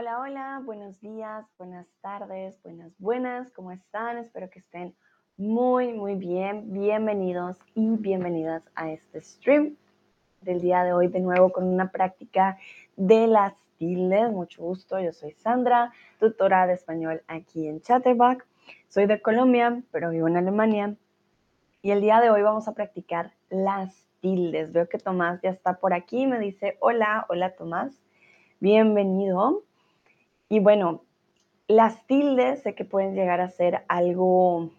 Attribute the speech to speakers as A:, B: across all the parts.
A: Hola, hola, buenos días, buenas tardes, buenas, buenas, ¿cómo están? Espero que estén muy, muy bien. Bienvenidos y bienvenidas a este stream del día de hoy, de nuevo con una práctica de las tildes. Mucho gusto, yo soy Sandra, tutora de español aquí en Chatterbox. Soy de Colombia, pero vivo en Alemania. Y el día de hoy vamos a practicar las tildes. Veo que Tomás ya está por aquí, me dice, hola, hola Tomás, bienvenido. Y bueno, las tildes sé que pueden llegar a ser algo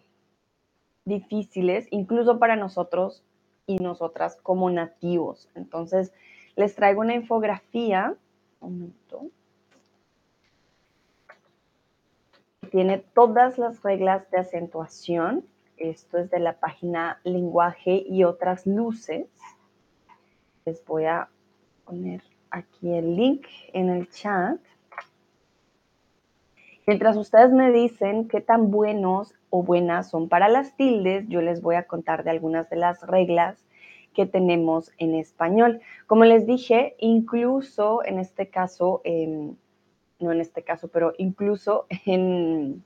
A: difíciles, incluso para nosotros y nosotras como nativos. Entonces, les traigo una infografía. Un minuto. Tiene todas las reglas de acentuación. Esto es de la página Lenguaje y otras luces. Les voy a poner aquí el link en el chat. Mientras ustedes me dicen qué tan buenos o buenas son para las tildes, yo les voy a contar de algunas de las reglas que tenemos en español. Como les dije, incluso en este caso, no en este caso, pero incluso en,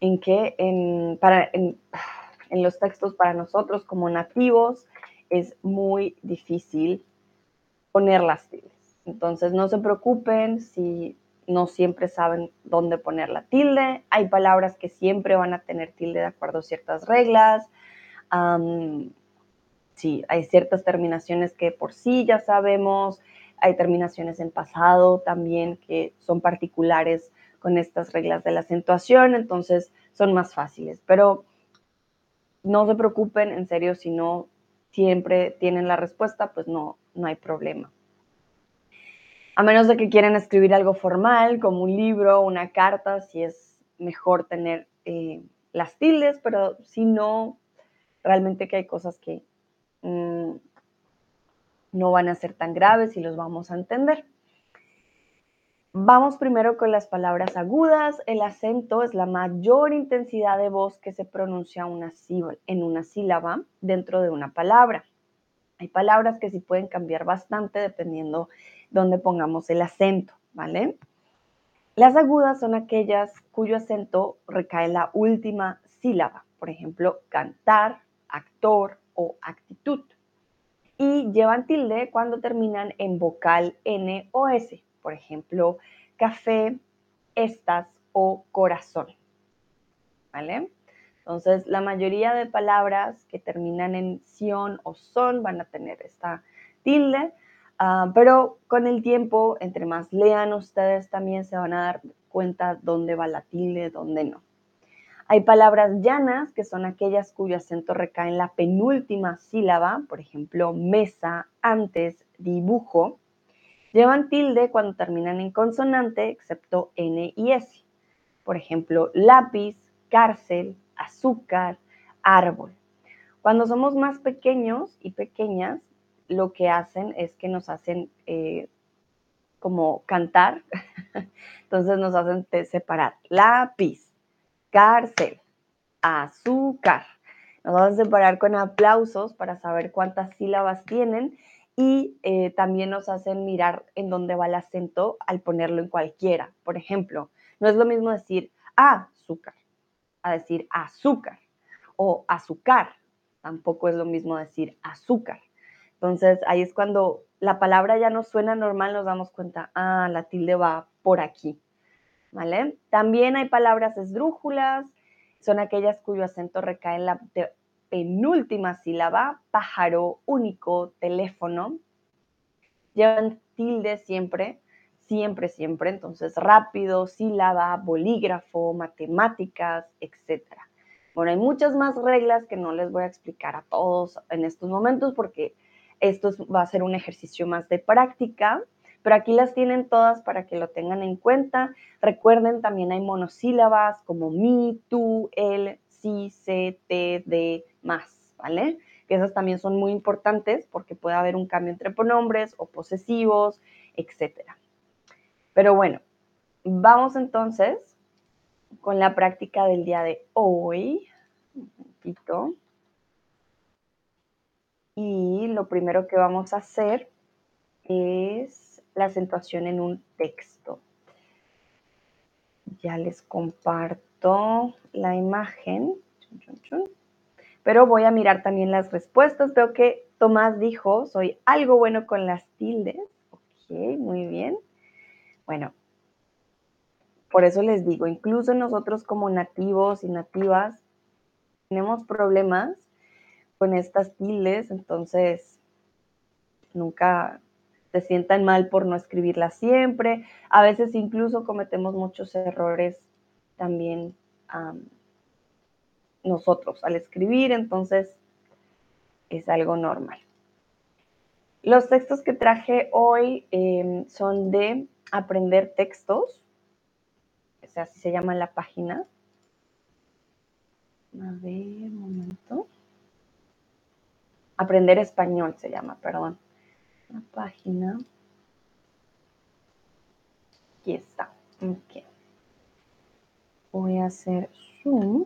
A: en que en, para, en los textos para nosotros como nativos es muy difícil poner las tildes. Entonces no se preocupen si no siempre saben dónde poner la tilde. Hay palabras que siempre van a tener tilde de acuerdo a ciertas reglas. sí, hay ciertas terminaciones que por sí ya sabemos. Hay terminaciones en pasado también que son particulares con estas reglas de la acentuación, entonces son más fáciles. Pero no se preocupen, en serio, si no siempre tienen la respuesta, pues no, no hay problema a menos de que quieran escribir algo formal, como un libro, una carta, si es mejor tener eh, las tildes, pero si no, realmente que hay cosas que mm, no van a ser tan graves y los vamos a entender. Vamos primero con las palabras agudas. El acento es la mayor intensidad de voz que se pronuncia una en una sílaba dentro de una palabra. Hay palabras que sí pueden cambiar bastante dependiendo donde pongamos el acento, ¿vale? Las agudas son aquellas cuyo acento recae en la última sílaba, por ejemplo, cantar, actor o actitud. Y llevan tilde cuando terminan en vocal N o S, por ejemplo, café, estas o corazón. ¿Vale? Entonces, la mayoría de palabras que terminan en sion o son van a tener esta tilde, Ah, pero con el tiempo, entre más lean ustedes, también se van a dar cuenta dónde va la tilde, dónde no. Hay palabras llanas, que son aquellas cuyo acento recae en la penúltima sílaba, por ejemplo, mesa, antes, dibujo. Llevan tilde cuando terminan en consonante, excepto N y S. Por ejemplo, lápiz, cárcel, azúcar, árbol. Cuando somos más pequeños y pequeñas, lo que hacen es que nos hacen eh, como cantar, entonces nos hacen separar lápiz, cárcel, azúcar. Nos hacen separar con aplausos para saber cuántas sílabas tienen y eh, también nos hacen mirar en dónde va el acento al ponerlo en cualquiera. Por ejemplo, no es lo mismo decir azúcar a decir azúcar o azúcar. Tampoco es lo mismo decir azúcar. Entonces ahí es cuando la palabra ya no suena normal, nos damos cuenta, ah, la tilde va por aquí, ¿vale? También hay palabras esdrújulas, son aquellas cuyo acento recae en la penúltima sílaba, pájaro, único, teléfono. Llevan tilde siempre, siempre, siempre, entonces rápido, sílaba, bolígrafo, matemáticas, etc. Bueno, hay muchas más reglas que no les voy a explicar a todos en estos momentos porque esto va a ser un ejercicio más de práctica, pero aquí las tienen todas para que lo tengan en cuenta. Recuerden, también hay monosílabas como mi, tú, él, sí, se, te, de, más, ¿vale? Que esas también son muy importantes porque puede haber un cambio entre pronombres o posesivos, etc. Pero bueno, vamos entonces con la práctica del día de hoy. Un poquito. Y lo primero que vamos a hacer es la acentuación en un texto. Ya les comparto la imagen. Pero voy a mirar también las respuestas. Veo que Tomás dijo, soy algo bueno con las tildes. Ok, muy bien. Bueno, por eso les digo, incluso nosotros como nativos y nativas tenemos problemas con estas tildes, entonces nunca se sientan mal por no escribirlas siempre. A veces incluso cometemos muchos errores también nosotros al escribir, entonces es algo normal. Los textos que traje hoy em, son de aprender textos, o sea, así se llama la página. A ver, un momento. Aprender español se llama, perdón. La página. Aquí está. Ok. Voy a hacer zoom.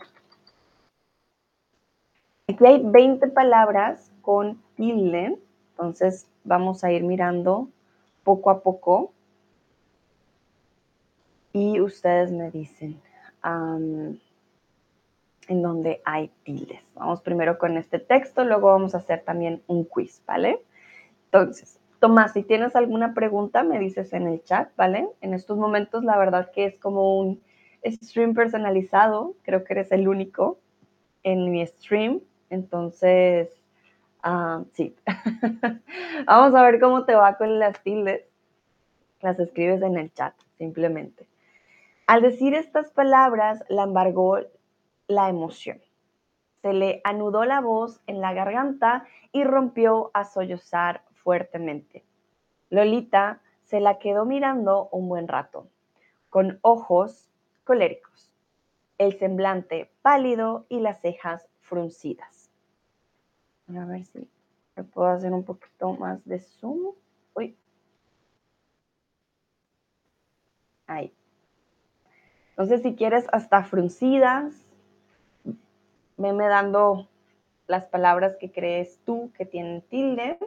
A: Aquí hay 20 palabras con tilde, entonces vamos a ir mirando poco a poco y ustedes me dicen en dónde hay tildes. Vamos primero con este texto, luego vamos a hacer también un quiz, ¿vale? Entonces, Tomás, si tienes alguna pregunta, me dices en el chat, ¿vale? En estos momentos, la verdad que es como un stream personalizado, creo que eres el único en mi stream, entonces, ah, sí. Vamos a ver cómo te va con las tildes. Las escribes en el chat, simplemente. Al decir estas palabras, la embargó la emoción. Se le anudó la voz en la garganta y rompió a sollozar fuertemente. Lolita se la quedó mirando un buen rato, con ojos coléricos, el semblante pálido y las cejas fruncidas. A ver si me puedo hacer un poquito más de zoom. Uy. Ahí. Entonces, si quieres hasta fruncidas, veme dando las palabras que crees tú que tienen tilde.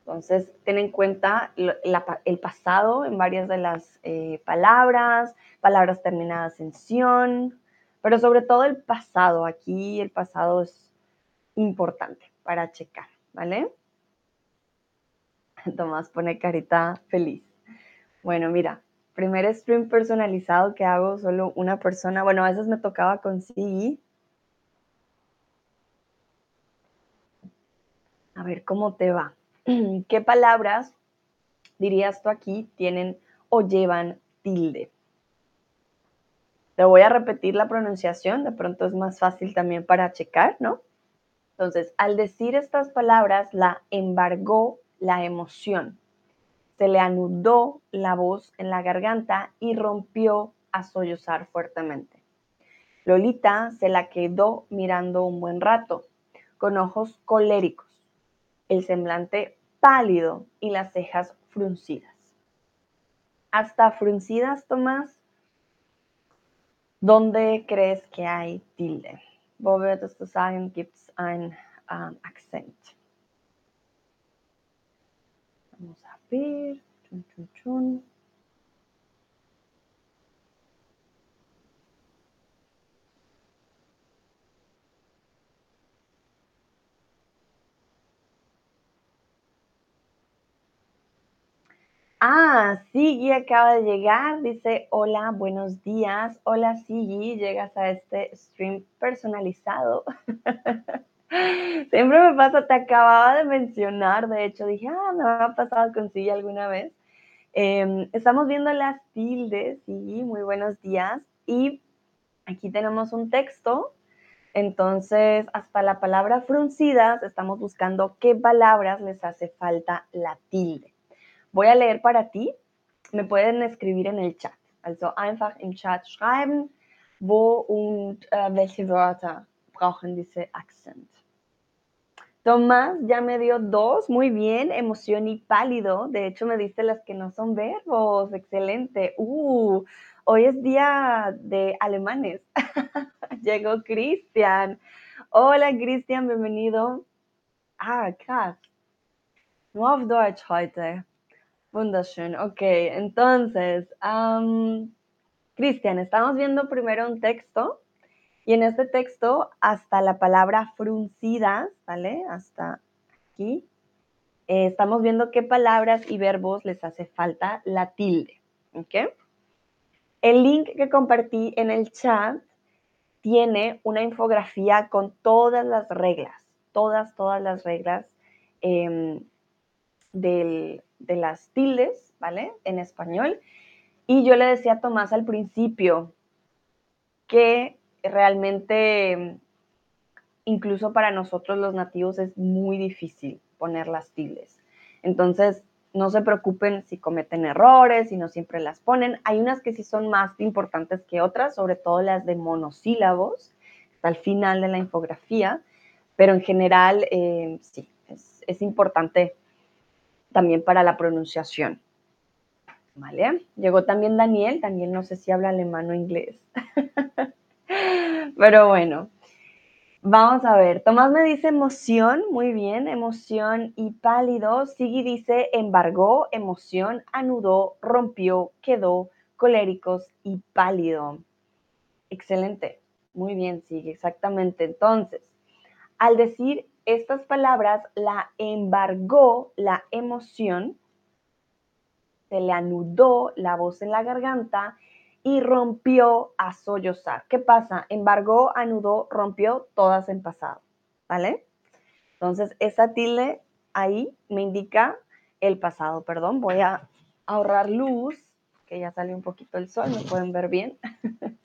A: Entonces, ten en cuenta el pasado en varias de las eh, palabras, palabras terminadas en sion, pero sobre todo el pasado. Aquí el pasado es importante para checar, ¿vale? Tomás pone carita feliz. Bueno, mira, primer stream personalizado que hago solo una persona. Bueno, a veces me tocaba con sí. A ver cómo te va. ¿Qué palabras dirías tú aquí tienen o llevan tilde? Te voy a repetir la pronunciación, de pronto es más fácil también para checar, ¿no? Entonces, al decir estas palabras, la embargó la emoción. Se le anudó la voz en la garganta y rompió a sollozar fuertemente. Lolita se la quedó mirando un buen rato, con ojos coléricos, el semblante pálido y las cejas fruncidas. Hasta fruncidas, Tomás, ¿Dónde crees que hay tilde? Wo würdest du sagen, gibt es ein? Vamos a ver. Chun, chun, chun. Ah, Sigui acaba de llegar, dice, hola, buenos días. Hola, Sigui, llegas a este stream personalizado. Siempre me pasa, te acababa de mencionar, de hecho, dije, ah, me ha pasado con Sigui alguna vez. Em, estamos viendo las tildes, Sigui, muy buenos días. Y aquí tenemos un texto. Entonces, hasta la palabra fruncidas, estamos buscando qué palabras les hace falta la tilde. Voy a leer para ti. Me pueden escribir en el chat. Also einfach im Chat schreiben, wo und äh, welche Wörter brauchen diese Akzent. Tomás ya me dio dos, muy bien, emoción y pálido. De hecho, me diste las que no son verbos, excelente. Uh, hoy es día de alemanes. Llegó Cristian. Hola, Cristian, bienvenido. Ah, krass. Nur auf Deutsch heute. Wunderschön. Ok, entonces, Cristian, estamos viendo primero un texto y en este texto hasta la palabra fruncidas, ¿vale? Hasta aquí. Eh, estamos viendo qué palabras y verbos les hace falta la tilde, ¿ok? El link que compartí en el chat tiene una infografía con todas las reglas, todas, todas las reglas em, de las tildes, ¿vale? En español. Y yo le decía a Tomás al principio que realmente, incluso para nosotros los nativos, es muy difícil poner las tildes. Entonces, no se preocupen si cometen errores, si no siempre las ponen. Hay unas que sí son más importantes que otras, sobre todo las de monosílabos, hasta el final de la infografía, pero en general eh, sí, es, importante también para la pronunciación. ¿Vale? Llegó también Daniel, Daniel no sé si habla alemán o inglés. Pero bueno, vamos a ver. Tomás me dice emoción, muy bien, emoción y pálido. Sigui dice embargó, emoción, anudó, rompió, quedó, coléricos y pálido. Excelente, muy bien, sigue, exactamente. Entonces, al decir estas palabras, la embargó la emoción, se le anudó la voz en la garganta y rompió a sollozar. ¿Qué pasa? Embargó, anudó, rompió, todas en pasado, ¿vale? Entonces, esa tilde ahí me indica el pasado, perdón. Voy a ahorrar luz, que ya salió un poquito el sol, me pueden ver bien.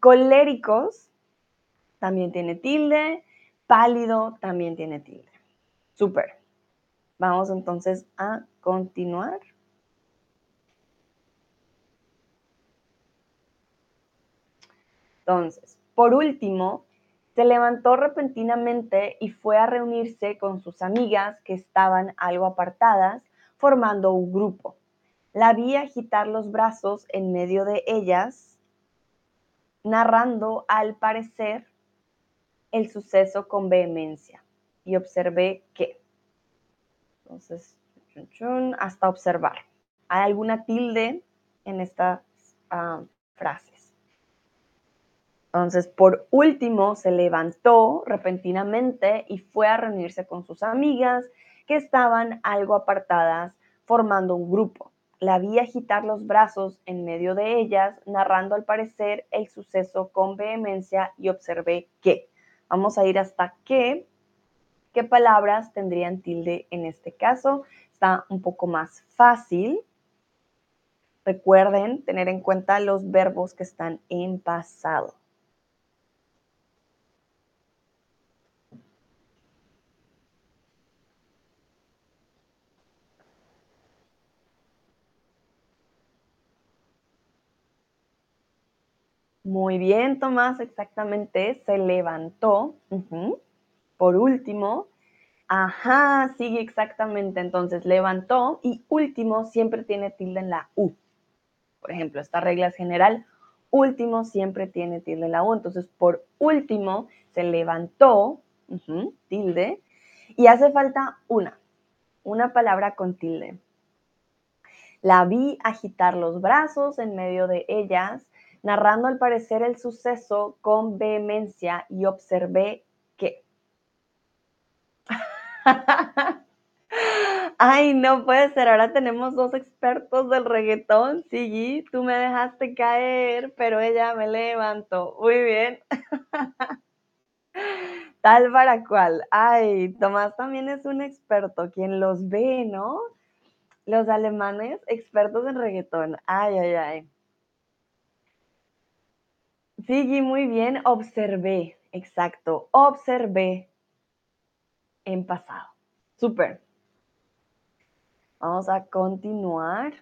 A: coléricos también tiene tilde, pálido también tiene tilde. Súper. Vamos entonces a continuar. Entonces, por último, se levantó repentinamente y fue a reunirse con sus amigas que estaban algo apartadas, formando un grupo. La vi agitar los brazos en medio de ellas, narrando al parecer el suceso con vehemencia y observé que. Entonces, hasta observar. ¿Hay alguna tilde en estas ah, frases? Entonces, por último, se levantó repentinamente y fue a reunirse con sus amigas que estaban algo apartadas formando un grupo. La vi agitar los brazos en medio de ellas, narrando al parecer el suceso con vehemencia y observé que Vamos a ir hasta qué. ¿Qué palabras tendrían tilde en este caso? Está un poco más fácil. Recuerden tener en cuenta los verbos que están en pasado. Muy bien, Tomás, exactamente. Se levantó. Por último, ajá, sigue exactamente. Entonces, levantó y último siempre tiene tilde en la U. Por ejemplo, esta regla es general. Último siempre tiene tilde en la U. Entonces, por último, se levantó, tilde, y hace falta una, una palabra con tilde. La vi agitar los brazos en medio de ellas narrando al parecer el suceso con vehemencia y observé que... Ay, no puede ser, ahora tenemos dos expertos del reggaetón, sí, tú me dejaste caer, pero ella me levantó. Muy bien. Tal para cual. Ay, Tomás también es un experto, quien los ve, ¿no? Los alemanes, expertos en reggaetón. Ay, ay, ay. Sí, muy bien. Observé, exacto. Observé en pasado. Súper. Vamos a continuar.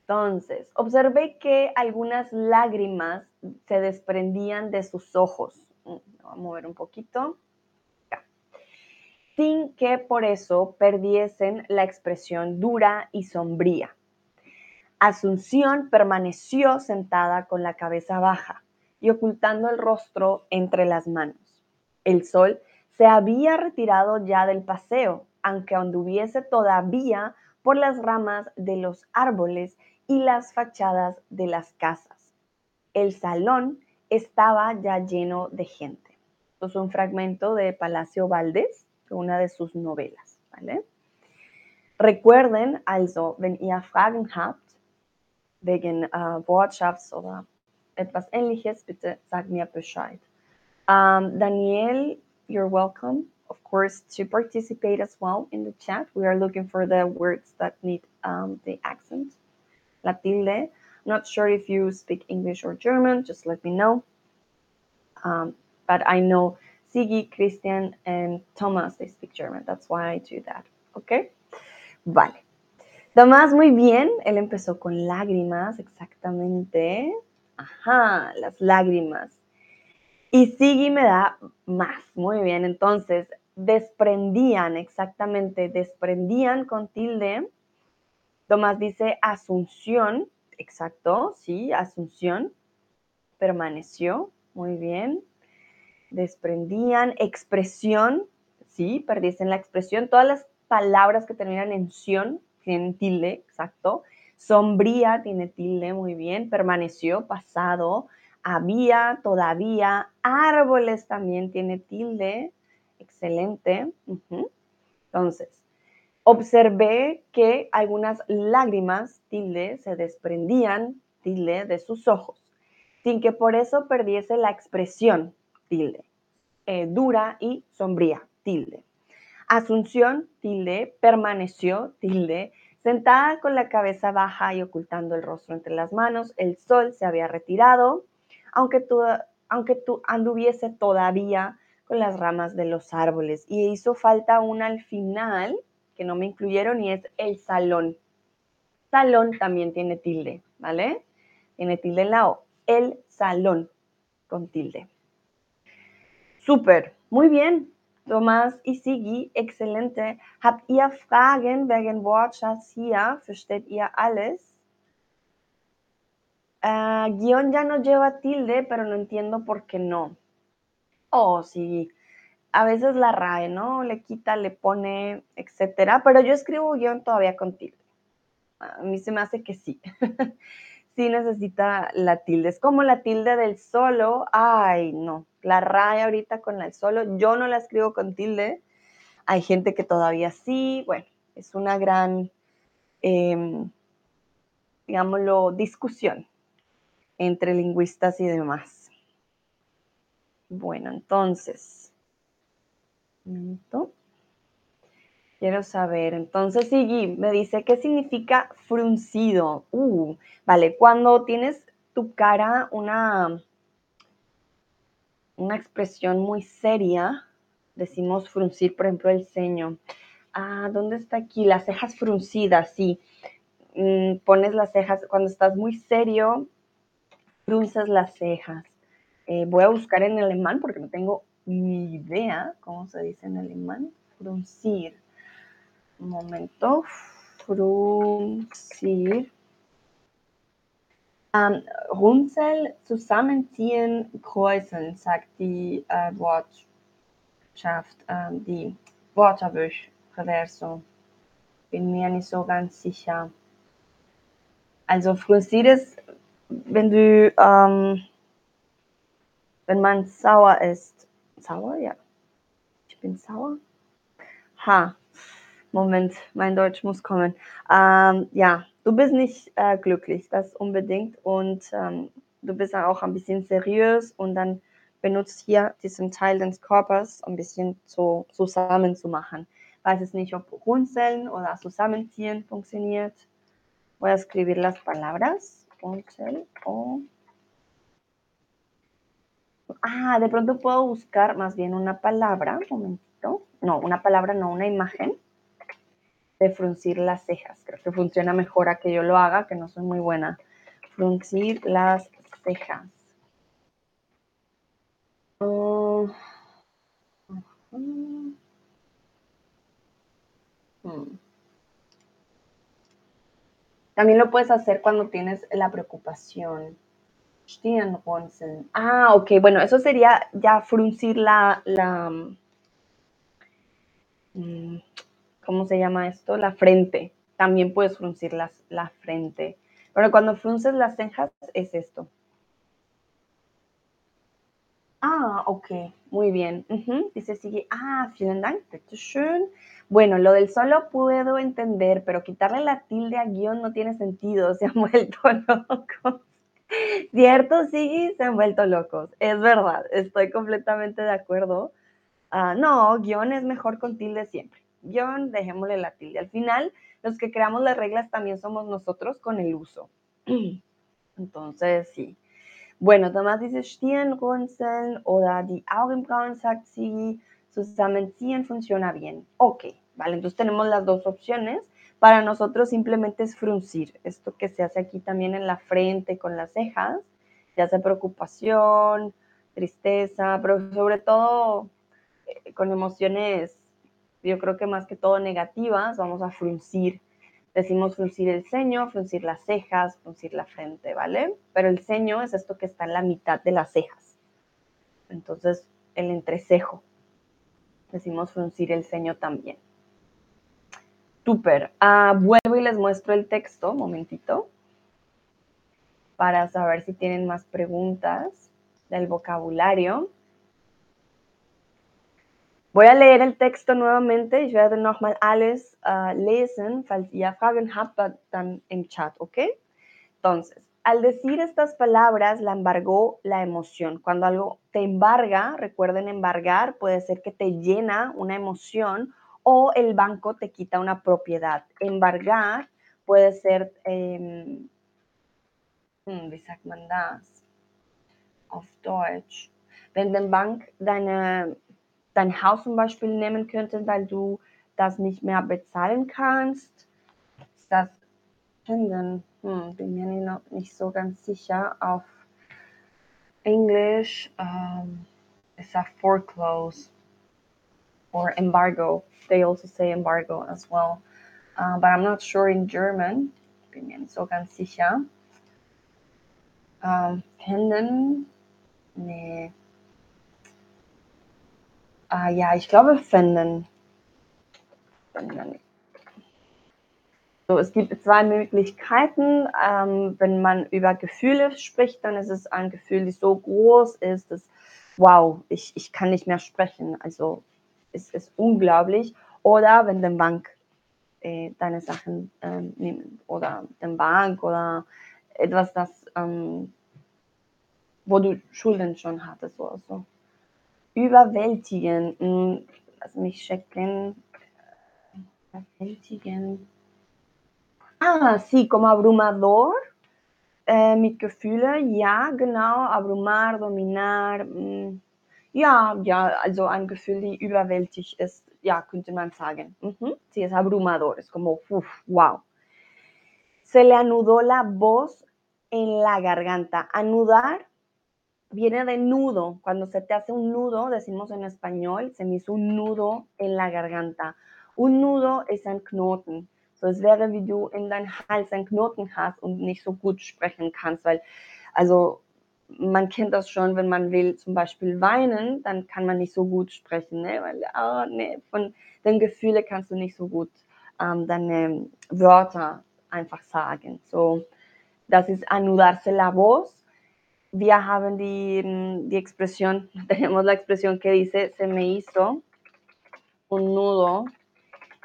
A: Entonces, observé que algunas lágrimas se desprendían de sus ojos. Mm, Vamos a mover un poquito. Sin que por eso perdiesen la expresión dura y sombría. Asunción permaneció sentada con la cabeza baja y ocultando el rostro entre las manos. El sol se había retirado ya del paseo, aunque anduviese todavía por las ramas de los árboles y las fachadas de las casas. El salón estaba ya lleno de gente. Esto es un fragmento de Palacio Valdés, una de sus novelas. Recuerden also, wenn ihr Fragen wegen äh, oder etwas ähnliches, bitte sag mir Bescheid. Um, Daniel, you're welcome, of course, to participate as well in the chat. We are looking for the words that need um, the accent, la tilde. Not sure if you speak English or German, just let me know. Um, but I know Sigi, Christian, and Thomas, they speak German. That's why I do that. Okay? Vale. Tomás, muy bien. Él empezó con lágrimas, exactamente. Ajá, las lágrimas. Y Sigi me da más. Muy bien. Entonces, desprendían, exactamente, desprendían con tilde. Tomás dice Asunción, exacto, sí, Asunción. Permaneció, muy bien. Desprendían, expresión, sí, perdiesen la expresión. Todas las palabras que terminan en sion tienen tilde, exacto. Sombría tiene tilde, muy bien. Permaneció, pasado. Había, todavía. Árboles también tiene tilde. Excelente. Entonces, observé que algunas lágrimas, tilde, se desprendían, tilde, de sus ojos, sin que por eso perdiese la expresión, tilde. Eh, dura y sombría, tilde. Asunción, tilde, permaneció, tilde, sentada con la cabeza baja y ocultando el rostro entre las manos, el sol se había retirado, aunque tú, anduviese todavía con las ramas de los árboles. Y hizo falta una al final, que no me incluyeron, y es el salón. Salón también tiene tilde, ¿vale? Tiene tilde en la O. El salón con tilde. Súper, muy bien. Thomas y Sigi, excelente. Habt ihr Fragen wegen Wortschatz hier? Versteht ihr alles? Uh, guion ya no lleva tilde, pero no entiendo por qué no. Oh, sí. A veces la RAE, ¿no? Le quita, le pone, etcétera. Pero yo escribo guion todavía con tilde. A mí se me hace que sí. sí necesita la tilde. Es como la tilde del solo. Ay, no. La raya ahorita con el solo. Yo no la escribo con tilde. Hay gente que todavía sí. Bueno, es una gran, em, digámoslo, discusión entre lingüistas y demás. Bueno, entonces. Quiero saber, entonces Sigui me dice, ¿qué significa fruncido? Uh, vale, cuando tienes tu cara una, una expresión muy seria, decimos fruncir, por ejemplo, el ceño. Ah, ¿dónde está aquí? Las cejas fruncidas, sí. Mm, pones las cejas, cuando estás muy serio, frunces las cejas. Eh, voy a buscar en alemán porque no tengo ni idea cómo se dice en alemán. Fruncir. Un momento. Fruncir. Um, runzeln, zusammenziehen, kreuzeln, sagt die äh, Wortschaft, ähm, die Wortschabüch-Reverso. Bin mir nicht so ganz sicher. Also fruncier ist, wenn du, ähm, wenn man sauer ist. Sauer? Ja. Ich bin sauer. Ha, Moment, mein Deutsch muss kommen. Ähm, ja, du bist nicht äh, glücklich, das unbedingt. Und ähm, du bist auch ein bisschen seriös und dann benutzt hier diesen Teil des Körpers ein bisschen zu, zusammen zu machen. Weiß es nicht, ob runzeln oder zusammenziehen funktioniert. Voy a escribir las palabras. Runzel o... Ah, de pronto puedo buscar más bien una palabra. Un momentito. No, una palabra, no, una imagen de fruncir las cejas. Creo que funciona mejor a que yo lo haga, que no soy muy buena. Fruncir las cejas. Hmm. También lo puedes hacer cuando tienes la preocupación. Ah, ok, bueno, eso sería ya fruncir la, la, mm, ¿cómo se llama esto? La frente. También puedes fruncir la frente. Pero cuando frunces las cejas es esto. Ah, ok, muy bien. Dice, sigue, ah, vielen Dank. Bueno, lo del solo puedo entender, pero quitarle la tilde a guion no tiene sentido, se han vuelto locos. ¿Cierto? Sí, se han vuelto locos. Es verdad, estoy completamente de acuerdo. Ah, no, guion es mejor con tilde siempre. Guión, dejémosle la tilde. Al final, los que creamos las reglas también somos nosotros con el uso. Entonces, sí. Bueno, Tomás dice Stirnrunzeln oder die Augenbrauen, sagt sie, zusammenziehen funciona bien. Ok, vale, entonces tenemos las dos opciones. Para nosotros simplemente es fruncir, esto que se hace aquí también en la frente con las cejas, ya sea preocupación, tristeza, pero sobre todo eh, con emociones, yo creo que más que todo negativas, vamos a fruncir Decimos fruncir el ceño, fruncir las cejas, fruncir la frente, ¿vale? Pero el ceño es esto que está en la mitad de las cejas. Entonces, el entrecejo. Decimos fruncir el ceño también. Súper. Ah, vuelvo y les muestro el texto, momentito, para saber si tienen más preguntas del vocabulario. Voy a leer el texto nuevamente. Ich werde nochmal alles uh, lesen. Falls ihr Fragen habt, dann im Chat, ¿ok? Entonces, al decir estas palabras, la embargó la emoción. Cuando algo te embarga, recuerden embargar, puede ser que te llena una emoción o el banco te quita una propiedad. Embargar puede ser, eh, wie sagt das? Auf Deutsch. Wenn der Bank deine dein Haus zum Beispiel nehmen könnten, weil du das nicht mehr bezahlen kannst. Ist das finden? Hm, bin mir noch nicht so ganz sicher. Auf Englisch um, ist a foreclose or embargo. They also say embargo as well. Uh, but I'm not sure in German. Bin mir nicht so ganz sicher. Um, finden? Nee. Ah, ja, ich glaube finden. So, es gibt zwei Möglichkeiten. Ähm, wenn man über Gefühle spricht, dann ist es ein Gefühl, das so groß ist, dass, wow, ich, ich kann nicht mehr sprechen. Also es ist unglaublich. Oder wenn die Bank äh, deine Sachen äh, nimmt oder die Bank oder etwas, das, ähm, wo du Schulden schon hattest oder so überwältigen. Lass mich checken. Überwältigen. Ah, sí, como abrumador. Äh, mit Gefühle, ja, genau. Abrumar, dominar. Mh. Ja, ja, also ein Gefühl, die überwältigt ist, ja, könnte man sagen. Mhm. Sí, es abrumador, es como, uf, wow. Se le anudó la voz en la garganta. Anudar viene de nudo. Cuando se te hace un nudo, decimos en español, se me hizo un nudo en la garganta. Un nudo ist ein Knoten. So, es wäre, wie du in deinem Hals einen Knoten hast und nicht so gut sprechen kannst, weil, also, man kennt das schon, wenn man will zum Beispiel weinen, dann kann man nicht so gut sprechen, ne? weil, oh, ne, von den Gefühlen kannst du nicht so gut ähm, deine Wörter einfach sagen. So, das ist anudarse la voz wir haben die, die expresión, tenemos la expresión que dice, se me hizo un nudo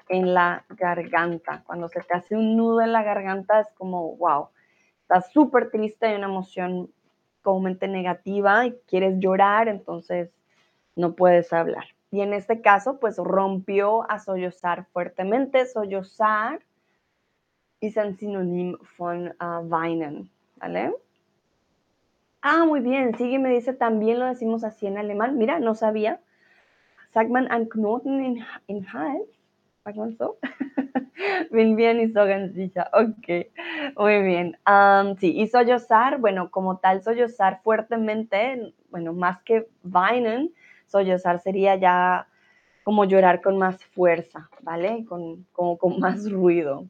A: en la garganta. Cuando se te hace un nudo en la garganta es como, wow, estás súper triste, hay una emoción comúnmente negativa y quieres llorar, entonces no puedes hablar. Y en este caso, pues rompió a sollozar fuertemente. Sollozar es un sinónimo von uh, weinen, ¿vale? Ah, muy bien. Sigue me dice, también lo decimos así en alemán. Mira, no sabía. Sagt man einen Knoten in, in Hals? Sagt man so? Bin bien y so sicher. Ok, muy bien. Sí, y sollozar, bueno, como tal, sollozar fuertemente, bueno, más que weinen, sollozar sería ya como llorar con más fuerza, ¿vale? Con, como con más ruido.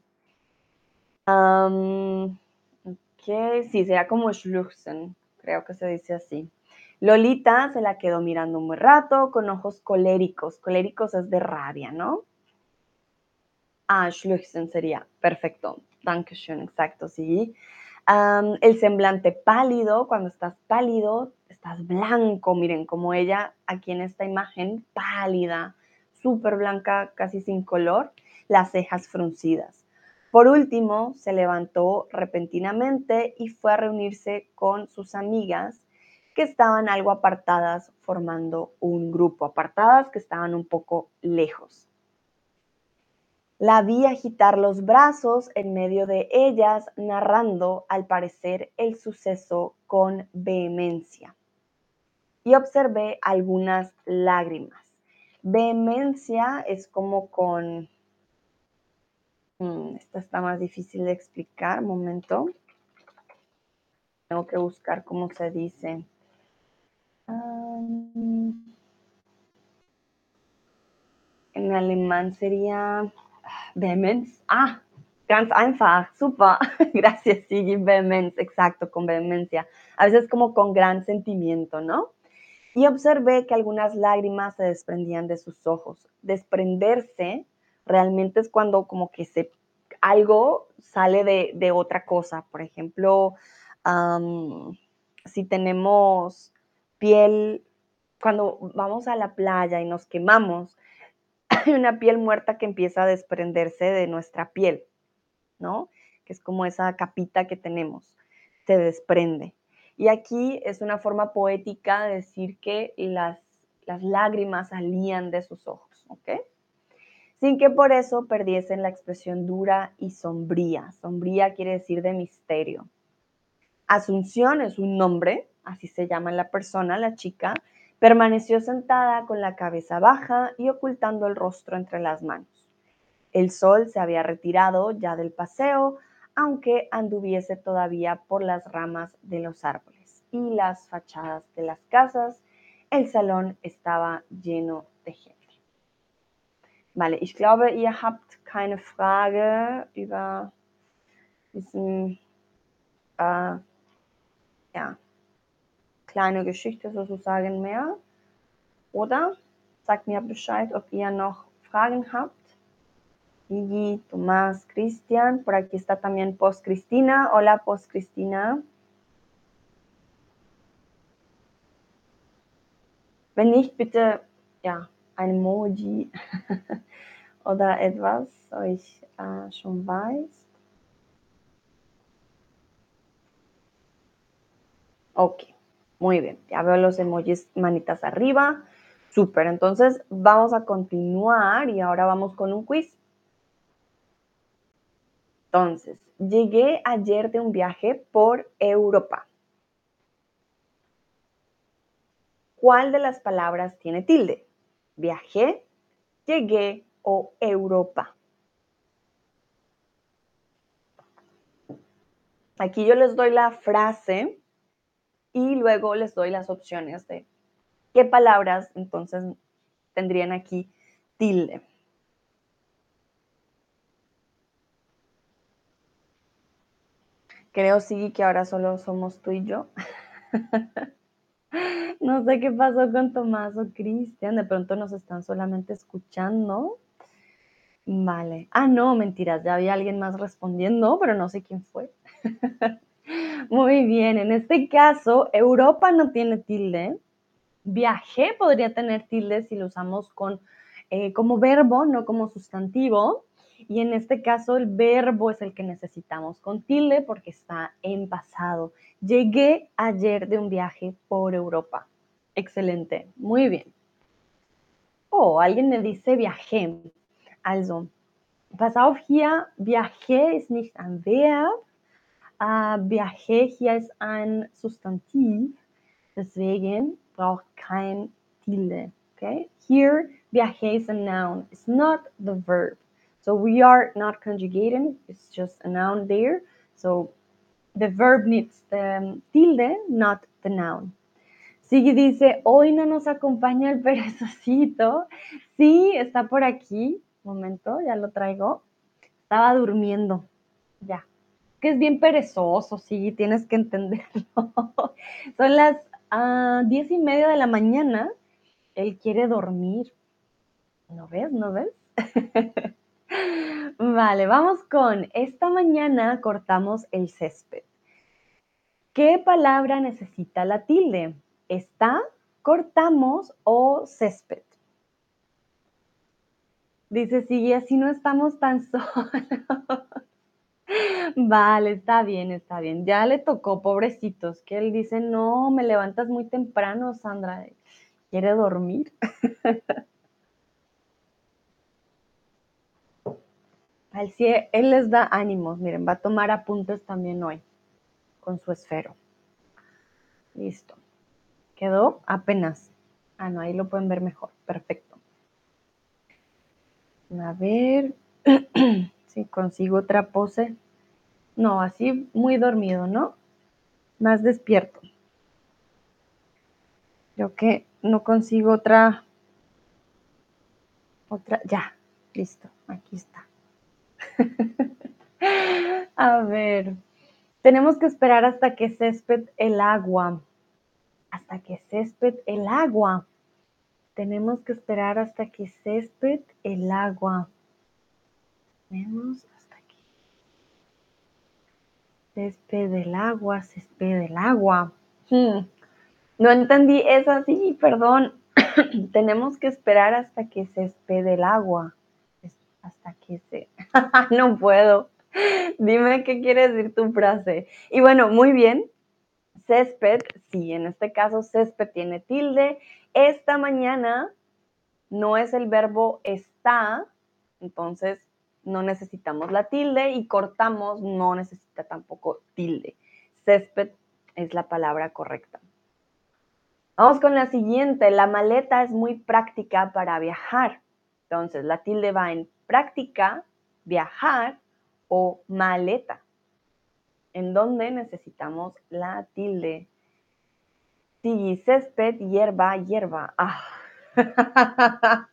A: Um, sí, sería como schluchzen creo que se dice así. Lolita se la quedó mirando un buen rato con ojos coléricos. Coléricos es de rabia, ¿no? Ah, schluchzen sería. Perfecto. Dankeschön, exacto, sí. el semblante pálido, cuando estás pálido, estás blanco, miren, como ella aquí en esta imagen, pálida, súper blanca, casi sin color, las cejas fruncidas. Por último, se levantó repentinamente y fue a reunirse con sus amigas que estaban algo apartadas formando un grupo, apartadas que estaban un poco lejos. La vi agitar los brazos en medio de ellas, narrando, al parecer, el suceso con vehemencia. Y observé algunas lágrimas. Vehemencia es como con... Hmm, esta está más difícil de explicar, momento. Tengo que buscar cómo se dice. en alemán sería Vehemenz. Ah, ganz einfach, super. Gracias, Sigi. Vehemenz, exacto, con vehemencia. A veces como con gran sentimiento, ¿no? Y observé que algunas lágrimas se desprendían de sus ojos. Desprenderse realmente es cuando como que se, algo sale de, otra cosa. Por ejemplo, si tenemos piel, cuando vamos a la playa y nos quemamos, hay una piel muerta que empieza a desprenderse de nuestra piel, ¿no? Que es como esa capita que tenemos, se desprende. Y aquí es una forma poética de decir que las, las lágrimas salían de sus ojos, ¿ok? Sin que por eso perdiesen la expresión dura y sombría. Sombría quiere decir de misterio. Asunción es un nombre, así se llama la persona, la chica, Permaneció sentada con la cabeza baja y ocultando el rostro entre las manos. El sol se había retirado ya del paseo, aunque anduviese todavía por las ramas de los árboles y las fachadas de las casas. El salón estaba lleno de gente. Vale, ich glaube, ihr habt keine Frage über diesen, äh, ja, kleine Geschichte sozusagen mehr. Oder sagt mir Bescheid, ob ihr noch Fragen habt. Gigi, Tomás, Cristian. Por aquí está también Post Cristina. Hola, Post Cristina. Wenn nicht, bitte ja, ein Emoji oder etwas, ich äh, schon weiß. Okay. Muy bien, ya veo los emojis manitas arriba. Súper, entonces vamos a continuar y ahora vamos con un quiz. Entonces, llegué ayer de un viaje por Europa. ¿Cuál de las palabras tiene tilde? Viajé, llegué o Europa. Aquí yo les doy la frase y luego les doy las opciones de qué palabras entonces tendrían aquí tilde. Creo sí que ahora solo somos tú y yo. no sé qué pasó con Tomás o Cristian, de pronto nos están solamente escuchando. Vale. Ah, no, mentiras, ya había alguien más respondiendo, pero no sé quién fue. Muy bien, en este caso, Europa no tiene tilde. Viajé podría tener tilde si lo usamos con, eh, como verbo, no como sustantivo. Y en este caso, el verbo es el que necesitamos con tilde porque está en pasado. Llegué ayer de un viaje por Europa. Excelente, muy bien. Oh, alguien me dice viajé. Also, pass auf hier, viajé ist nicht ein Verb, äh, viaje hier ein Substantiv, deswegen braucht kein tilde. Okay? Here, viaje is a noun. It's not the verb. So we are not conjugating. It's just a noun there. So the verb needs the tilde, not the noun. Sigue dice, hoy no nos acompaña el perezosito. Sí, está por aquí. Momento, ya lo traigo. Estaba durmiendo. Ya, que es bien perezoso, sí, tienes que entenderlo. Son las uh, diez y media de la mañana, él quiere dormir. ¿No ves? ¿No ves? Vale, vamos con esta mañana cortamos el césped. ¿Qué palabra necesita la tilde? ¿Está, cortamos o césped? Dice, sí, así no estamos tan solos. Vale, está bien, está bien. Ya le tocó, pobrecitos, que él dice, no, me levantas muy temprano, Sandra. ¿Quiere dormir? Él les da ánimos. Miren, va a tomar apuntes también hoy con su esfero. Listo. Quedó apenas. Ah, no, ahí lo pueden ver mejor. Perfecto. A ver si consigo otra pose. No, así muy dormido, ¿no? Más despierto. Creo que no consigo otra. Otra. Ya, listo. Aquí está. A ver. Tenemos que esperar hasta que césped el agua. Hasta que césped el agua. Tenemos que esperar hasta que césped el agua. Tenemos hasta aquí. Césped del agua, césped del agua. Hmm. No entendí eso, sí, perdón. Tenemos que esperar hasta que césped el agua. Hasta que se... no puedo. Dime qué quiere decir tu frase. Y bueno, muy bien. Césped, sí, en este caso césped tiene tilde. Esta mañana no es el verbo está, entonces no necesitamos la tilde y cortamos no necesita tampoco tilde. Césped es la palabra correcta. Vamos con la siguiente. La maleta es muy práctica para viajar. Entonces, la tilde va en práctica, viajar o maleta, en donde necesitamos la tilde. Sí, césped, hierba, hierba. Ah.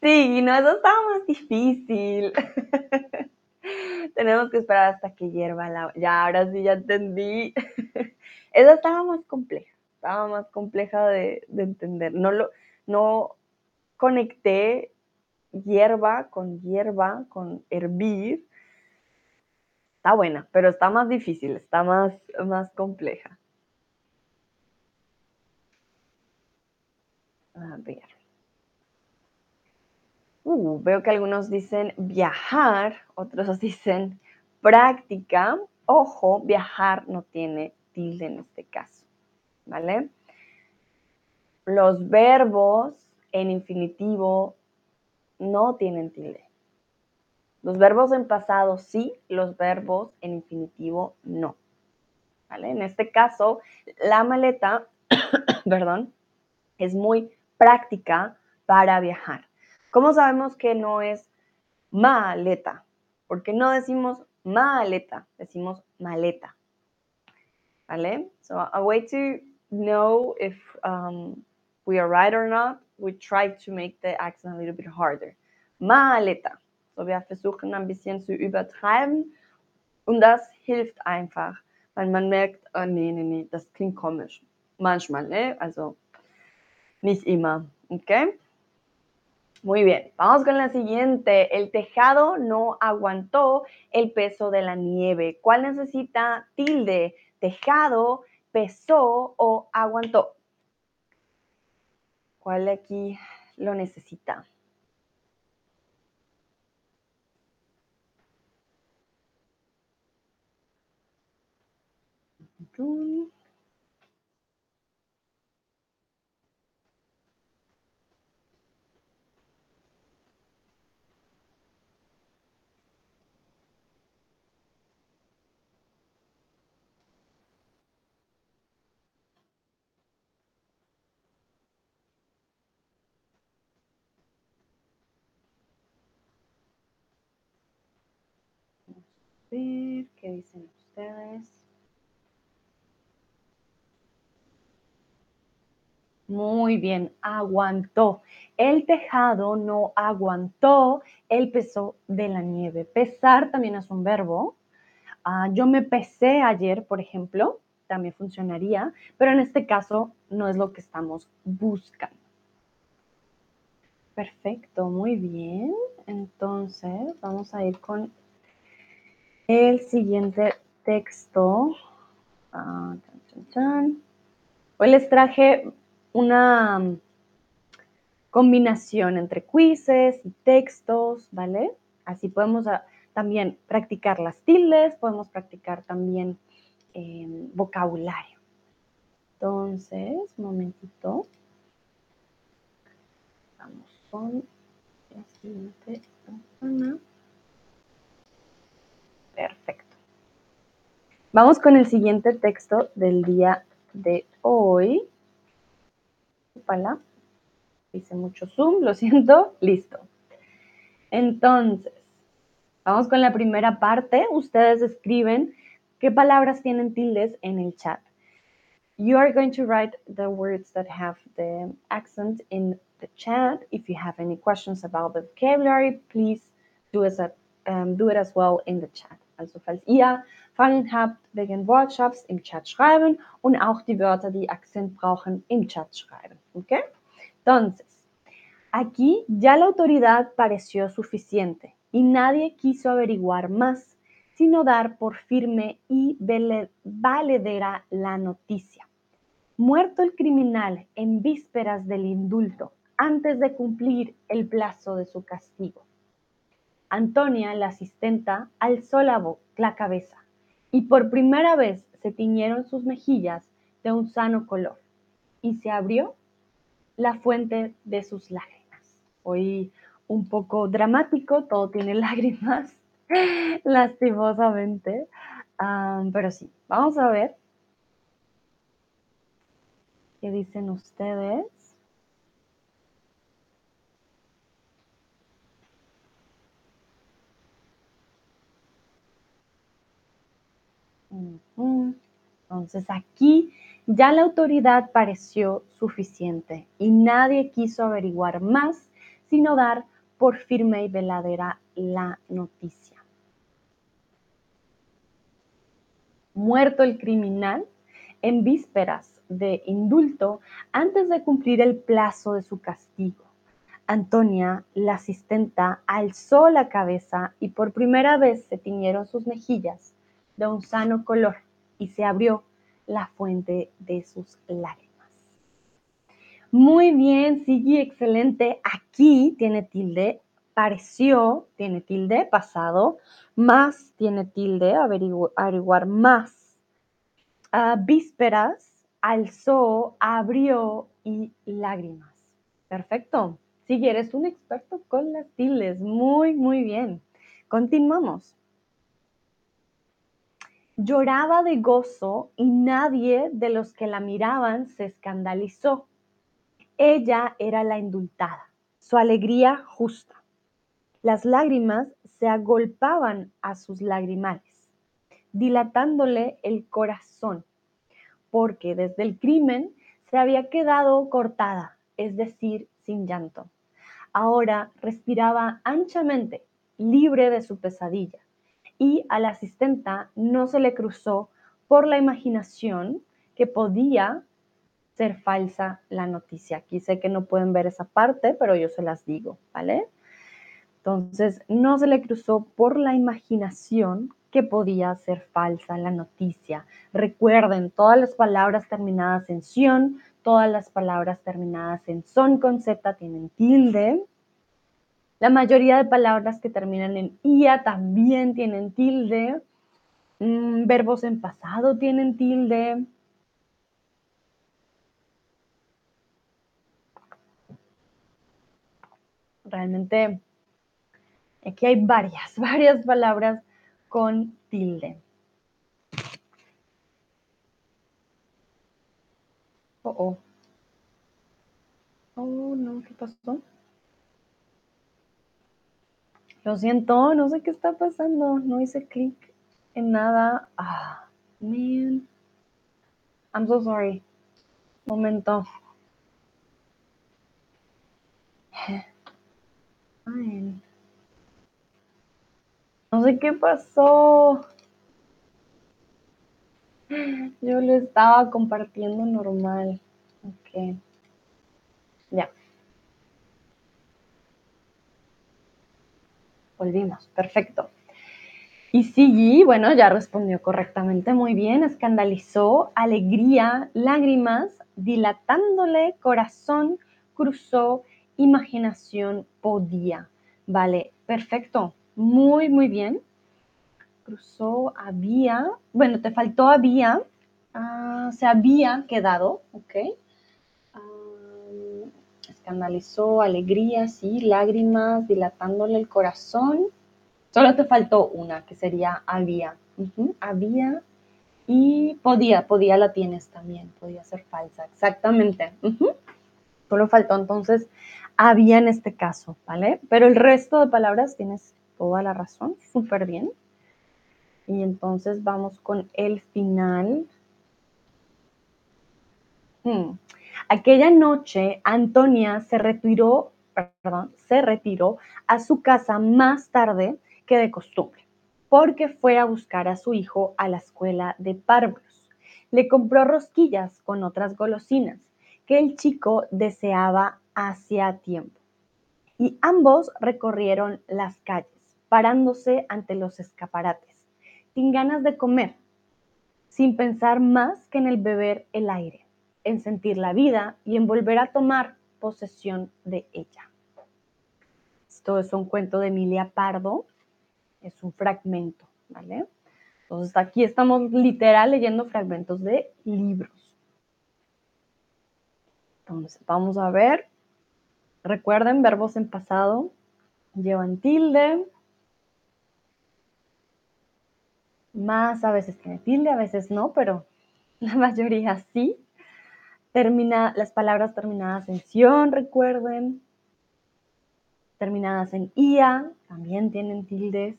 A: Sí, no, eso estaba más difícil. Tenemos que esperar hasta que hierva la... Ya, ahora sí, ya entendí. Esa estaba más compleja, estaba más compleja de, de entender. No, lo, no conecté hierba con hierba, con hervir, Está buena, pero está más difícil, está más, más compleja. A ver. Uh, veo que algunos dicen viajar, otros dicen práctica. Ojo, viajar no tiene tilde en este caso, ¿vale? Los verbos en infinitivo no tienen tilde. Los verbos en pasado sí, los verbos en infinitivo no. ¿Vale? En este caso, la maleta, perdón, es muy práctica para viajar. ¿Cómo sabemos que no es maleta? Porque no decimos maleta, decimos maleta. ¿Vale? So a way to know if um, we are right or not, we try to make the accent a little bit harder. Maleta. So, wir versuchen ein bisschen zu übertreiben und das hilft einfach, weil man merkt, oh, nee, nee, nee, das klingt komisch. Manchmal, ne? Also nicht immer, ¿ok? Muy bien, vamos con la siguiente. El tejado no aguantó el peso de la nieve. ¿Cuál necesita tilde? Tejado, pesó o aguantó. ¿Cuál aquí lo necesita? Qué dicen ustedes. Muy bien, aguantó. El tejado no aguantó el peso de la nieve. Pesar también es un verbo. Ah, yo me pesé ayer, por ejemplo, también funcionaría, pero en este caso no es lo que estamos buscando. Perfecto, muy bien. Entonces, vamos a ir con el siguiente texto. Ah, Hoy les traje una mm, combinación entre quizzes y textos, ¿vale? Así podemos ah, también practicar las tildes, podemos practicar también em, vocabulario. Entonces, un momentito. Vamos con la siguiente Perfecto. Vamos con el siguiente texto del día de hoy. Opala. Hice mucho zoom, lo siento. Listo. Entonces, vamos con la primera parte. Ustedes escriben qué palabras tienen tildes en el chat. You are going to write the words that have the accent in the chat. If you have any questions about the vocabulary, please do, as a, um, do it as well in the chat. Fragen habt wegen Workshops im Chat schreiben und auch die Wörter, die Akzent brauchen, im Chat schreiben. Entonces, aquí ya la autoridad pareció suficiente y nadie quiso averiguar más, sino dar por firme y valedera la noticia. Muerto el criminal en vísperas del indulto, antes de cumplir el plazo de su castigo. Antonia, la asistenta, alzó la cabeza y por primera vez se tiñeron sus mejillas de un sano color y se abrió la fuente de sus lágrimas. Hoy un poco dramático, todo tiene lágrimas, lastimosamente, pero sí, vamos a ver qué dicen ustedes. Entonces aquí ya la autoridad pareció suficiente y nadie quiso averiguar más, sino dar por firme y veladera la noticia. Muerto el criminal en vísperas de indulto antes de cumplir el plazo de su castigo. Antonia, la asistenta, alzó la cabeza y por primera vez se tiñeron sus mejillas de un sano color y se abrió la fuente de sus lágrimas. Muy bien, sigue excelente. Aquí tiene tilde, pareció, tiene tilde, pasado, más tiene tilde, averiguar más. Vísperas, alzó, abrió y lágrimas. Perfecto. Sigue, eres un experto con las tildes. Muy, muy bien. Continuamos. Lloraba de gozo y nadie de los que la miraban se escandalizó. Ella era la indultada, su alegría justa. Las lágrimas se agolpaban a sus lagrimales, dilatándole el corazón, porque desde el crimen se había quedado cortada, es decir, sin llanto. Ahora respiraba anchamente, libre de su pesadilla y a la asistenta no se le cruzó por la imaginación que podía ser falsa la noticia. Aquí sé que no pueden ver esa parte, pero yo se las digo, ¿vale? Entonces, no se le cruzó por la imaginación que podía ser falsa la noticia. Recuerden, todas las palabras terminadas en sion, todas las palabras terminadas en son con tienen tilde, la mayoría de palabras que terminan en ia también tienen tilde. Mm, verbos en pasado tienen tilde. Realmente aquí hay varias, varias palabras con tilde. Oh, oh. Oh, no, ¿qué pasó? Lo siento, no sé qué está pasando. No hice clic en nada. Ah, man. I'm so sorry. Momento. No sé qué pasó. Yo lo estaba compartiendo normal. Ok. Volvimos, perfecto. Y Sigi, bueno, ya respondió correctamente, muy bien, escandalizó, alegría, lágrimas, dilatándole, corazón, cruzó, imaginación, podía. Vale, perfecto, muy, muy bien. Cruzó, había, bueno, te faltó había, ah, se había quedado, ¿ok? Escandalizó, alegría, sí, lágrimas, dilatándole el corazón. Solo te faltó una, que sería había. Había y podía, podía la tienes también, podía ser falsa, exactamente. Solo faltó entonces había en este caso, ¿vale? Pero el resto de palabras tienes toda la razón, súper bien. Y entonces vamos con el final. Hmm. Aquella noche, Antonia se retiró, perdón, se retiró a su casa más tarde que de costumbre, porque fue a buscar a su hijo a la escuela de párvulos. Le compró rosquillas con otras golosinas que el chico deseaba hacía tiempo. Y ambos recorrieron las calles, parándose ante los escaparates, sin ganas de comer, sin pensar más que en el beber el aire en sentir la vida y en volver a tomar posesión de ella. Esto es un cuento de Emilia Pardo, es un fragmento, ¿vale? Entonces aquí estamos literal leyendo fragmentos de libros. Entonces vamos a ver, recuerden, verbos en pasado llevan tilde, más a veces tiene tilde, a veces no, pero la mayoría sí. Termina, las palabras terminadas en sion, recuerden. Terminadas en ia, también tienen tildes.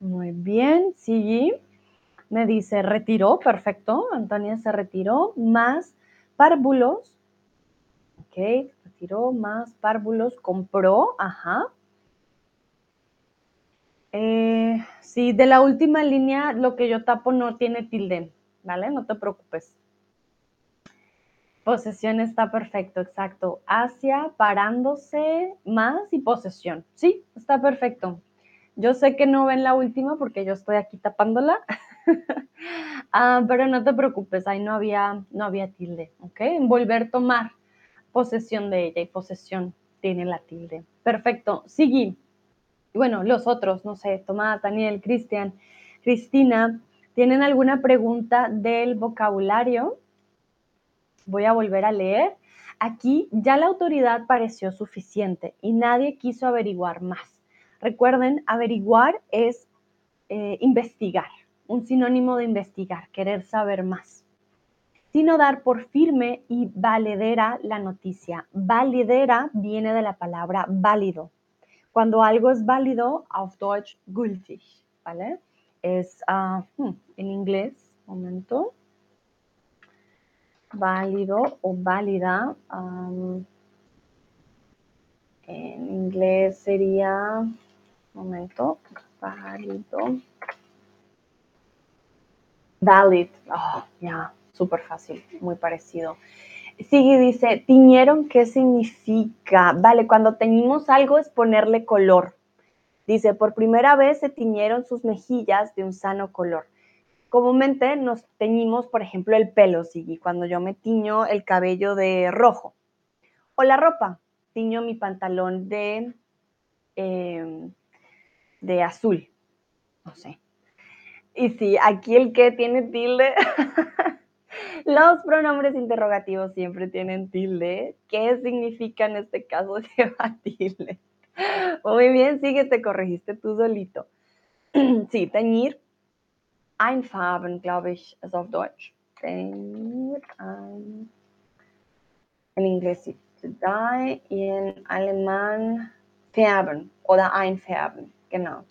A: Muy bien, sigue. Me dice, retiró, perfecto. Antonia se retiró, más párvulos. Ok, retiró, más párvulos, compró, ajá. Eh, sí, de la última línea lo que yo tapo no tiene tilde, ¿vale? No te preocupes. Posesión está perfecto, exacto. Hacia, parándose, más y posesión. Sí, está perfecto. Yo sé que no ven la última porque yo estoy aquí tapándola, ah, pero no te preocupes, ahí no había, no había tilde, ¿ok? volver a tomar posesión de ella y posesión tiene la tilde. Perfecto, Sigui. Bueno, los otros, no sé, Tomás, Daniel, Cristian, Cristina, ¿tienen alguna pregunta del vocabulario? Voy a volver a leer. Aquí ya la autoridad pareció suficiente y nadie quiso averiguar más. Recuerden, averiguar es eh, investigar, un sinónimo de investigar, querer saber más, sino dar por firme y valedera la noticia. Validera viene de la palabra válido. Cuando algo es válido, auf Deutsch gültig, ¿vale? Es uh, en inglés, momento, válido o válida. En inglés sería, momento, válido. Valid. Oh, ya, súper fácil, muy parecido. Sigue dice, tiñeron, ¿qué significa? Vale, cuando teñimos algo es ponerle color. Dice, por primera vez se tiñeron sus mejillas de un sano color. Comúnmente nos teñimos, por ejemplo, el pelo, Sigui, cuando yo me tiño el cabello de rojo. O la ropa, tiño mi pantalón de, em, de azul. No sé, y sí, aquí el que tiene tilde. Los pronombres interrogativos siempre tienen tilde. ¿Qué significa en este caso lleva tilde? Muy bien, sigue, te corregiste tú solito. Sí, teñir. Einfarben, glaube ich, es auf Deutsch. Teñir, ein. En inglés sí, dye y en alemán färben oder einfärben, genau.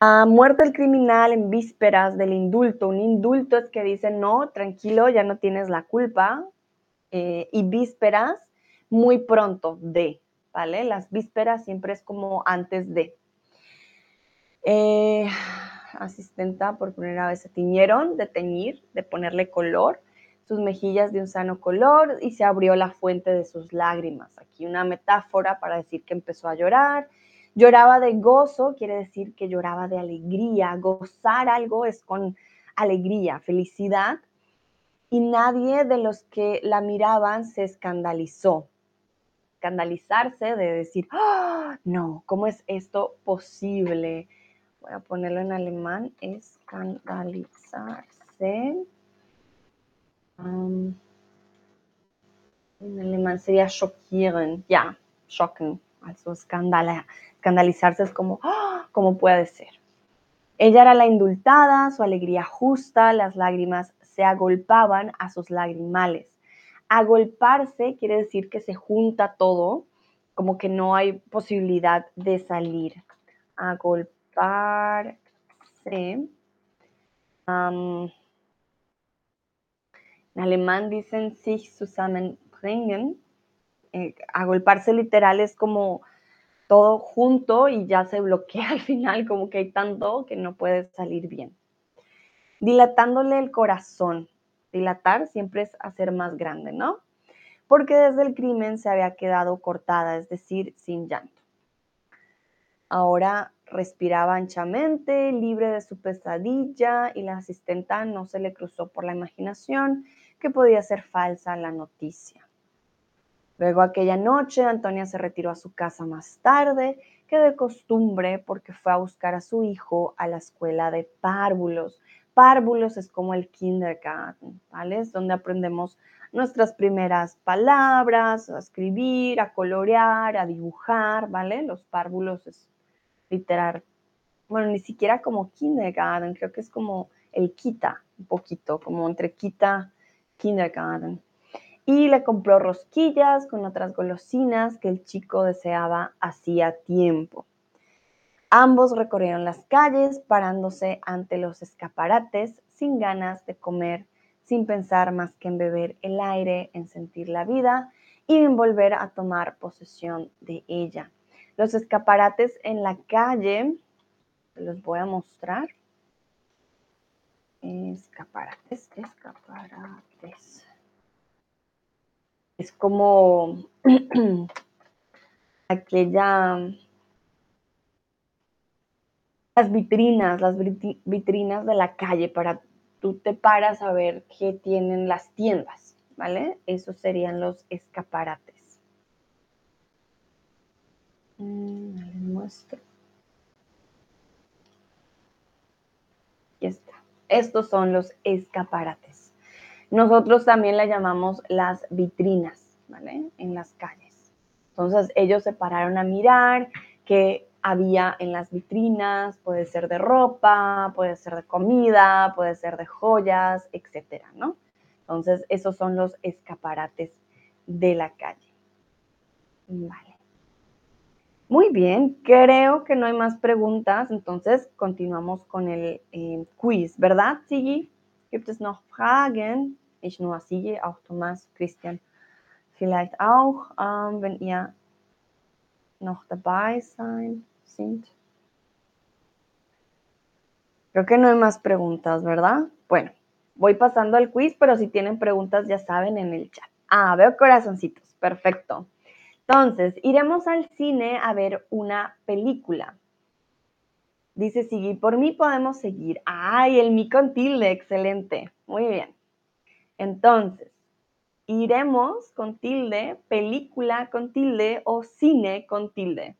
A: A muerte el criminal en vísperas del indulto. Un indulto es que dice, no, tranquilo, ya no tienes la culpa. Eh, y vísperas, muy pronto de, ¿vale? Las vísperas siempre es como antes de. Eh, asistenta por primera vez se tiñeron, de teñir, de ponerle color, sus mejillas de un sano color y se abrió la fuente de sus lágrimas. Aquí una metáfora para decir que empezó a llorar. Lloraba de gozo, quiere decir que lloraba de alegría. Gozar algo es con alegría, felicidad. Y nadie de los que la miraban se escandalizó. Escandalizarse de decir, ¡Ah! no, ¿cómo es esto posible? voy a ponerlo en alemán, escandalizarse. en alemán sería schockieren, ya, schocken, also escandalizarse es como, ¡ah! ¿cómo puede ser? Ella era la indultada, su alegría justa, las lágrimas se agolpaban a sus lagrimales. Agolparse quiere decir que se junta todo, como que no hay posibilidad de salir. Agolparse en alemán dicen sich zusammenbringen. Eh, agolparse literal es como todo junto y ya se bloquea al final, como que hay tanto que no puede salir bien. Dilatándole el corazón. Dilatar siempre es hacer más grande, ¿no? Porque desde el crimen se había quedado cortada, es decir, sin llanto. Ahora respiraba anchamente, libre de su pesadilla, y la asistenta no se le cruzó por la imaginación que podía ser falsa la noticia. Luego aquella noche Antonia se retiró a su casa más tarde que de costumbre porque fue a buscar a su hijo a la escuela de párvulos. Párvulos es como el kindergarten, ¿vale? Es donde aprendemos nuestras primeras palabras, a escribir, a colorear, a dibujar, ¿vale? Los párvulos es literal, bueno, ni siquiera como kindergarten, creo que es como el quita, un poquito, como entre quita, kindergarten. Y le compró rosquillas con otras golosinas que el chico deseaba hacía tiempo. Ambos recorrieron las calles, parándose ante los escaparates, sin ganas de comer, sin pensar más que en beber el aire, en sentir la vida y en volver a tomar posesión de ella. Los escaparates en la calle, los voy a mostrar. Escaparates, escaparates. Es como aquella, las vitrinas, las vitrinas de la calle para tú te paras a ver qué tienen las tiendas, ¿vale? Esos serían los escaparates. Mm, muestro. Y está. Estos son los escaparates. Nosotros también le llamamos las vitrinas, ¿vale? En las calles. Entonces ellos se pararon a mirar qué había en las vitrinas, puede ser de ropa, puede ser de comida, puede ser de joyas, etcétera, ¿no? Entonces esos son los escaparates de la calle. Vale. Muy bien, creo que no hay más preguntas, entonces continuamos con el eh, quiz, ¿verdad, Sigi? Gibt es noch Fragen? Ich nur Sigi, auch Thomas, Christian, vielleicht auch, ähm, wenn ihr noch dabei sein. Creo que no hay más preguntas, ¿verdad? Bueno, voy pasando al quiz, pero si tienen preguntas ya saben en el chat. Ah, veo corazoncitos, perfecto. Entonces, iremos al cine a ver una película. Dice Sigui, por mí podemos seguir. Ay, el mi con tilde, excelente. Muy bien. Entonces, iremos con tilde, película con tilde o cine con tilde.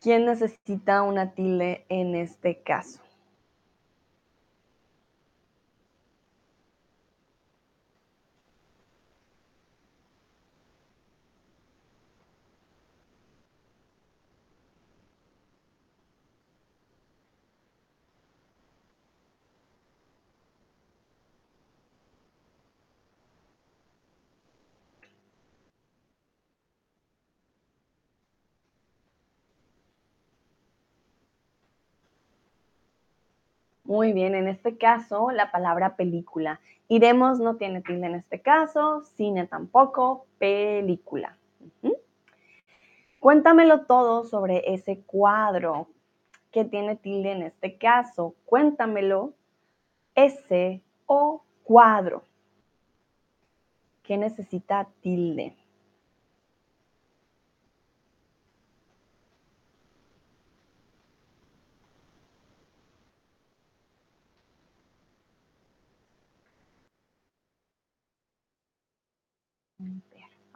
A: ¿Quién necesita una tilde en este caso? Muy bien, en este caso la palabra película. Iremos no tiene tilde en este caso, cine tampoco, película. Cuéntamelo todo sobre ese cuadro que tiene tilde en este caso. Cuéntamelo ese o cuadro que necesita tilde.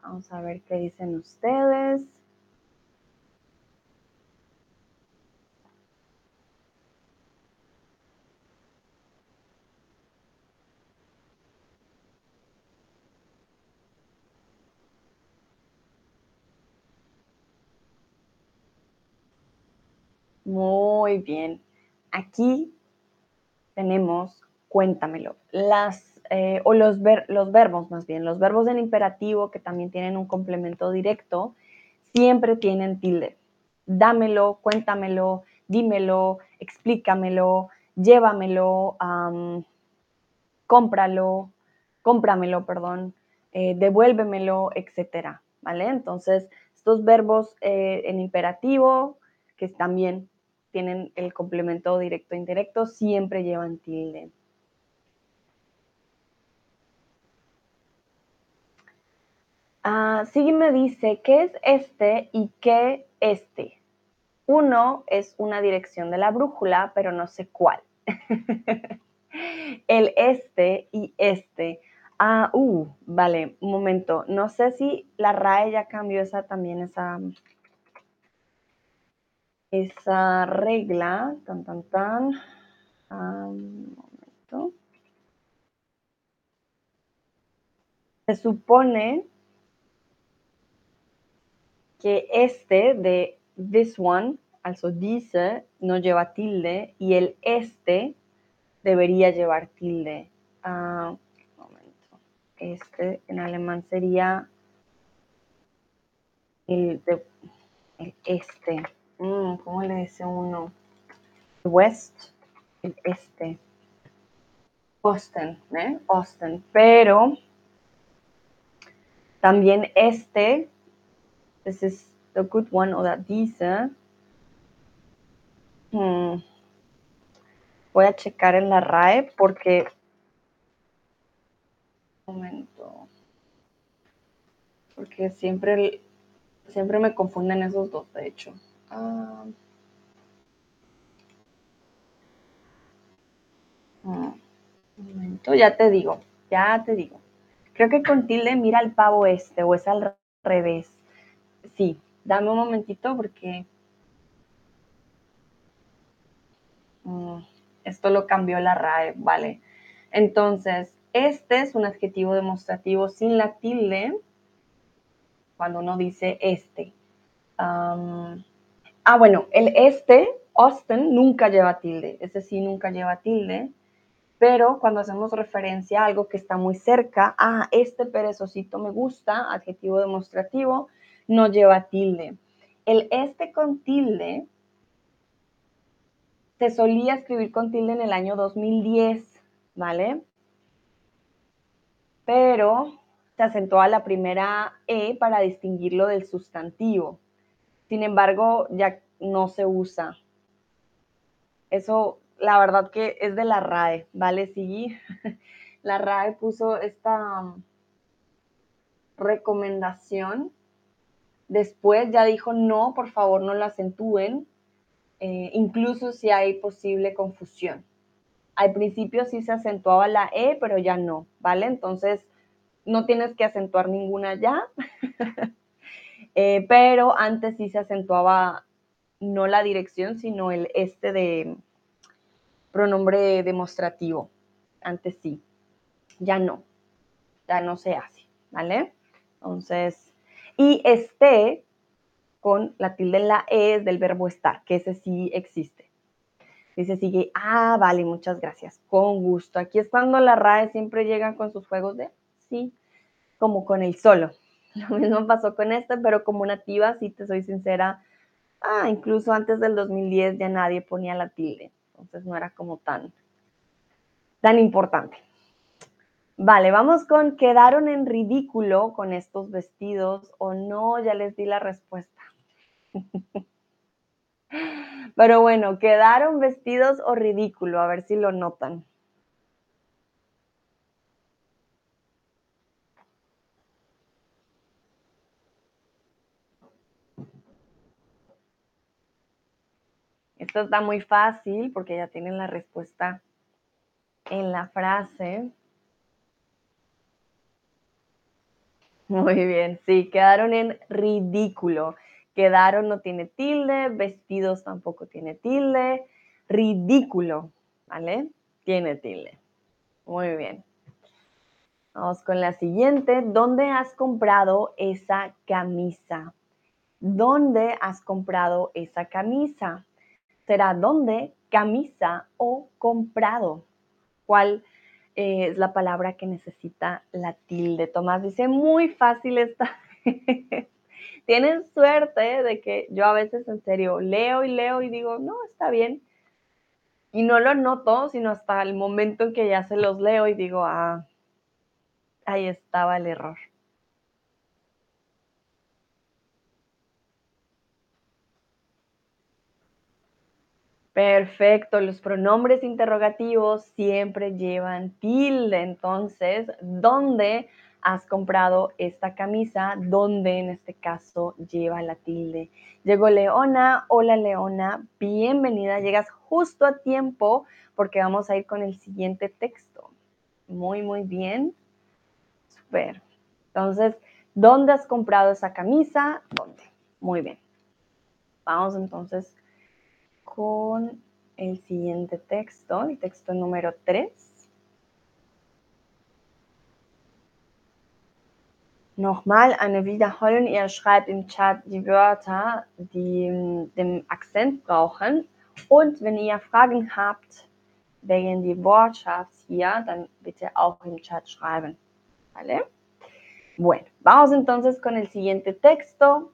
A: Vamos a ver qué dicen ustedes. Muy bien. Aquí tenemos, cuéntamelo, las, eh, o los, los verbos más bien, los verbos en imperativo que también tienen un complemento directo, siempre tienen tilde. Dámelo, cuéntamelo, dímelo, explícamelo, llévamelo, cómpralo, cómpramelo, perdón, eh, devuélvemelo, etcétera, ¿vale? Entonces, estos verbos eh, en imperativo, que también tienen el complemento directo e indirecto, siempre llevan tilde. Uh, me dice, ¿qué es este y qué este? Uno es una dirección de la brújula, pero no sé cuál. el este y este. Ah, uh, vale, un momento. No sé si la RAE ya cambió esa también, esa, esa regla, tan, tan, tan, un momento. Se supone que este de this one, also diese, no lleva tilde y el este debería llevar tilde. Uh, momento. Este en alemán sería el este. Mm, ¿Cómo le dice uno? West, el este. Osten, ¿eh? Osten. Pero también este, this is the good one, o that dice. Hmm, voy a checar en la RAE porque. Un momento. Porque siempre, siempre me confunden esos dos, de hecho. Ah. un momento, ya te digo, ya te digo. Creo que con tilde mira el pavo este o es al revés. Sí, dame un momentito porque mm, esto lo cambió la RAE, ¿vale? Entonces, este es un adjetivo demostrativo sin la tilde cuando uno dice este. Ah, bueno, el este, Austin, nunca lleva tilde. Ese sí nunca lleva tilde. Pero cuando hacemos referencia a algo que está muy cerca, ah, este perezosito me gusta, adjetivo demostrativo, no lleva tilde. El este con tilde se solía escribir con tilde en el año 2010, ¿vale? Pero se acentuó a la primera E para distinguirlo del sustantivo. Sin embargo, ya no se usa. Eso, la verdad que es de la RAE, ¿vale? Sí, la RAE puso esta recomendación. Después ya dijo, no, por favor, no lo acentúen, eh, incluso si hay posible confusión. Al principio sí se acentuaba la E, pero ya no, ¿vale? Entonces, no tienes que acentuar ninguna ya. Eh, pero antes sí se acentuaba no la dirección, sino el este de pronombre demostrativo. Antes sí, ya no, ya no se hace, ¿vale? Entonces, y este con la tilde en la E del verbo estar, que ese sí existe. Dice sigue, ah, vale, muchas gracias, con gusto. Aquí es cuando la RAE siempre llega con sus juegos de sí, como con el solo. Lo mismo pasó con esta, pero como nativa, si te soy sincera, ah, incluso antes del 2010 ya nadie ponía la tilde, entonces no era como tan, tan importante. Vale, vamos con quedaron en ridículo con estos vestidos o no, ya les di la respuesta. Pero bueno, quedaron vestidos o ridículo, a ver si lo notan. Esto está muy fácil porque ya tienen la respuesta en la frase. Muy bien, sí, quedaron en ridículo. Quedaron no tiene tilde, vestidos tampoco tiene tilde, ridículo, ¿vale? Tiene tilde. Muy bien. Vamos con la siguiente. ¿Dónde has comprado esa camisa? ¿Dónde has comprado esa camisa? ¿Será dónde, camisa o comprado? ¿Cuál eh, es la palabra que necesita la tilde. Tomás dice, muy fácil está. Tienen suerte de que yo a veces en serio leo y leo y digo, no, está bien. Y no lo noto, sino hasta el momento en que ya se los leo y digo, ah, ahí estaba el error. Perfecto, los pronombres interrogativos siempre llevan tilde. Entonces, ¿dónde has comprado esta camisa? ¿Dónde en este caso lleva la tilde? Llegó Leona. Hola Leona, bienvenida. Llegas justo a tiempo porque vamos a ir con el siguiente texto. Muy, muy bien. Super. Entonces, ¿dónde has comprado esa camisa? ¿Dónde? Muy bien. Vamos entonces con el siguiente texto, el texto número 3. Nochmal eine Wiederholung. Ihr schreibt im Chat die Wörter, die den Akzent brauchen. Und wenn ihr Fragen habt wegen die Wortschaft hier, dann bitte auch im Chat schreiben. ¿Vale? Bueno, vamos entonces con el siguiente texto.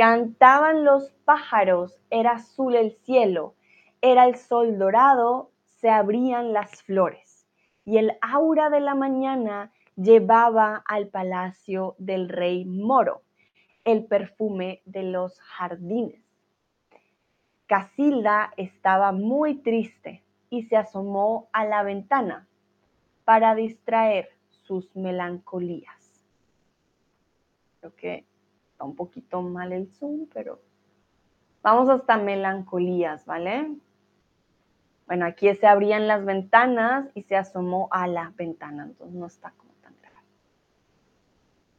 A: Cantaban los pájaros, era azul el cielo, era el sol dorado, se abrían las flores, y el aura de la mañana llevaba al palacio del rey moro el perfume de los jardines. Casilda estaba muy triste y se asomó a la ventana para distraer sus melancolías. Creo que un poquito mal el zoom, pero vamos hasta melancolías, ¿vale? Bueno, aquí se abrían las ventanas y se asomó a la ventana, entonces no está como tan grave.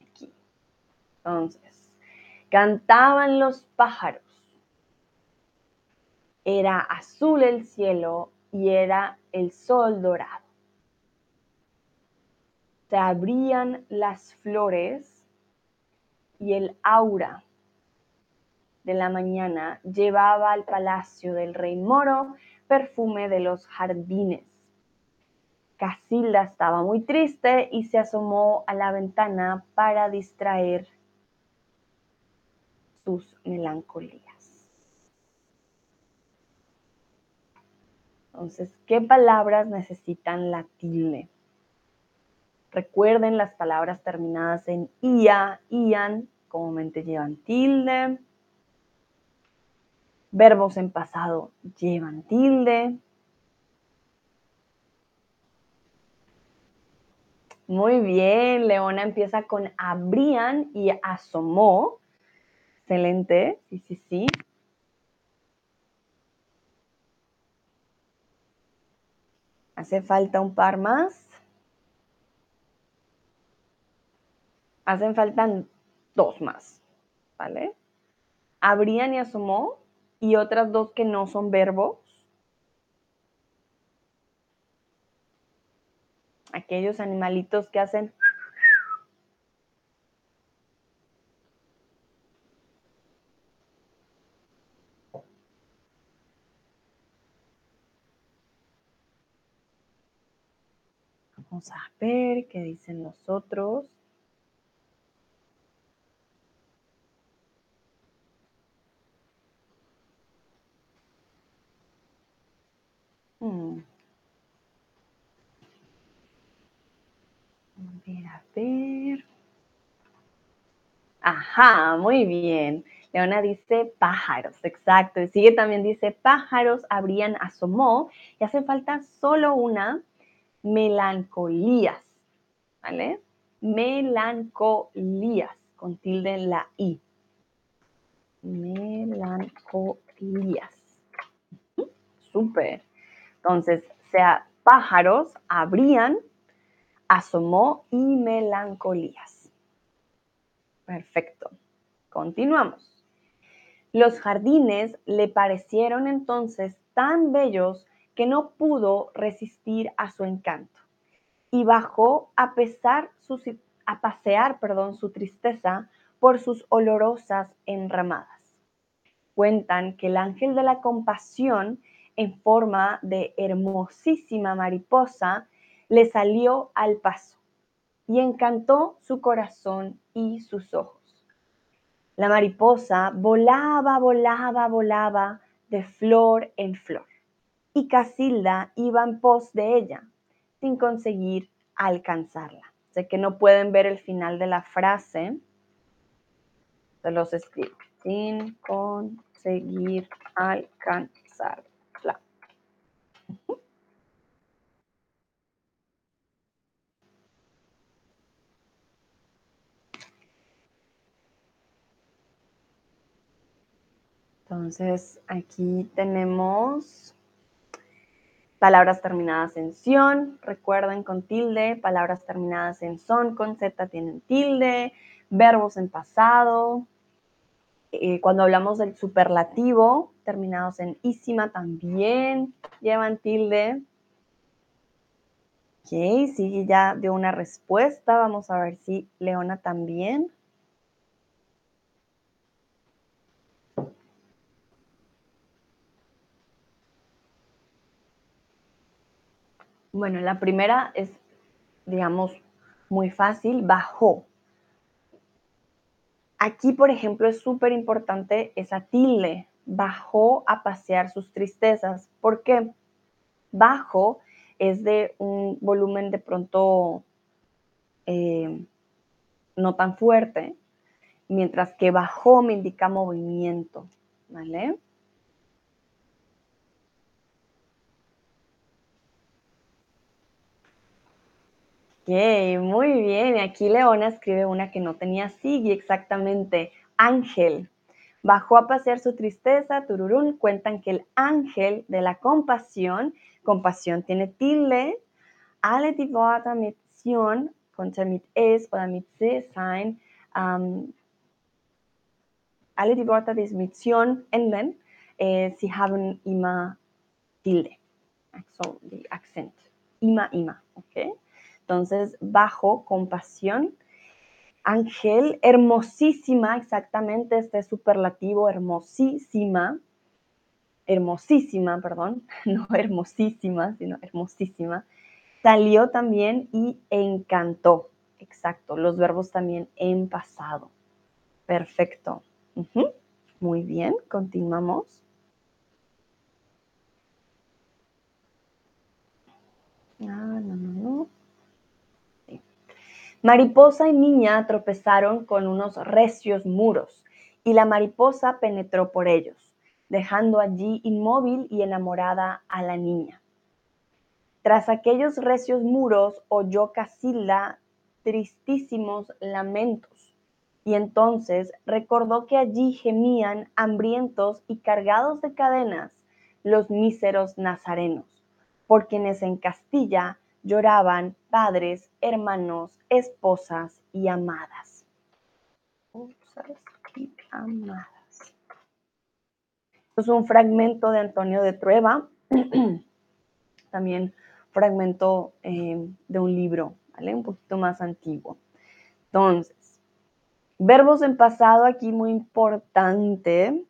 A: Aquí. Entonces, cantaban los pájaros. Era azul el cielo y era el sol dorado. Se abrían las flores y el aura de la mañana llevaba al palacio del rey moro perfume de los jardines. Casilda estaba muy triste y se asomó a la ventana para distraer sus melancolías. Entonces, ¿qué palabras necesitan la tilde? Recuerden las palabras terminadas en ia, ian, comúnmente llevan tilde. Verbos en pasado llevan tilde. Muy bien, Leona empieza con abrían y asomó. Excelente, sí, sí, sí. Hace falta un par más. hacen falta dos más, ¿vale? Habrían y asomó y otras dos que no son verbos. Aquellos animalitos que hacen Vamos a ver qué dicen los otros. Ver, a ver. Ajá, muy bien. Leona dice pájaros, exacto. Y sigue también dice pájaros habrían asomó y hace falta solo una melancolías, ¿vale? Melancolías, con tilde en la I. Melancolías. Súper. Entonces, pájaros habrían, asomó y melancolías. Perfecto. Continuamos. Los jardines le parecieron entonces tan bellos que no pudo resistir a su encanto y bajó a, pesar a pasear perdón, su tristeza por sus olorosas enramadas. Cuentan que el ángel de la compasión, en forma de hermosísima mariposa, le salió al paso y encantó su corazón y sus ojos. La mariposa volaba, volaba, volaba de flor en flor y Casilda iba en pos de ella sin conseguir alcanzarla. Sé que no pueden ver el final de la frase. Se los escribo. Sin conseguir alcanzarla. Entonces, aquí tenemos palabras terminadas en sion, recuerden con tilde, palabras terminadas en son con z tienen tilde, verbos en pasado. Eh, cuando hablamos del superlativo, terminados en ísima también llevan tilde. Ok, sí, ya dio una respuesta. Vamos a ver si Leona también. Bueno, la primera es, digamos, muy fácil, bajó. Aquí, por ejemplo, es súper importante esa tilde, bajó a pasear sus tristezas. ¿Por qué? Bajo es de un volumen de pronto eh, no tan fuerte, mientras que bajó me indica movimiento, ¿vale? Muy bien. Aquí Leona escribe una que no tenía sigue exactamente. Ángel. Bajó a pasear su tristeza, tururún. Cuentan que el ángel de la compasión, compasión tiene tilde, alle die Worte mit Sion, konnte mit es oder mit se sein, um, alle die Worte, Sion enden, eh, sie haben tilde. So, die Akzent. Immer? Entonces, bajo compasión. Ángel, hermosísima, exactamente este superlativo, hermosísima, hermosísima, perdón, no hermosísima, sino hermosísima, salió también y encantó. Exacto, los verbos también en pasado. Perfecto. Muy bien, continuamos. Ah, no, no, no. Mariposa y niña tropezaron con unos recios muros, y la mariposa penetró por ellos, dejando allí inmóvil y enamorada a la niña. Tras aquellos recios muros oyó Casilda tristísimos lamentos, y entonces recordó que allí gemían hambrientos y cargados de cadenas los míseros nazarenos, por quienes en Castilla lloraban padres, hermanos, esposas y amadas. y amadas. Es un fragmento de Antonio de Trueba, también fragmento eh, de un libro, ¿vale? Un poquito más antiguo. Entonces, verbos en pasado aquí muy importante.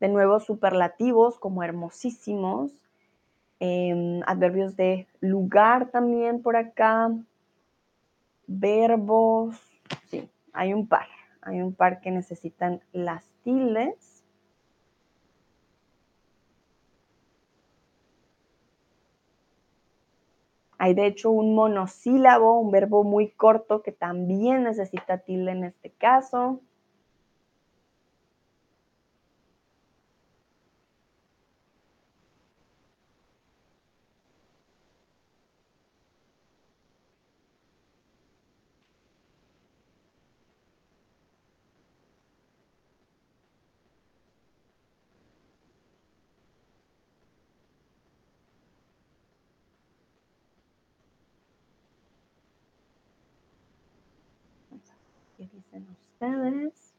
A: De nuevo, superlativos como hermosísimos, Em, adverbios de lugar también por acá, verbos, sí, hay un par, hay un par que necesitan las tildes. Hay de hecho un monosílabo, un verbo muy corto que también necesita tilde en este caso. ¿Qué dicen ustedes?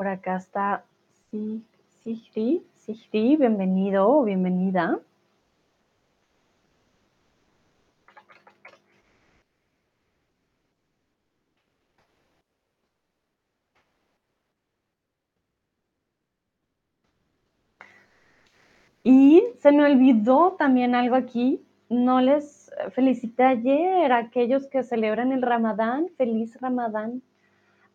A: Por acá está Sigri. Sigri, bienvenido o bienvenida. Y se me olvidó también algo aquí. No les felicité ayer a aquellos que celebran el Ramadán. Feliz Ramadán.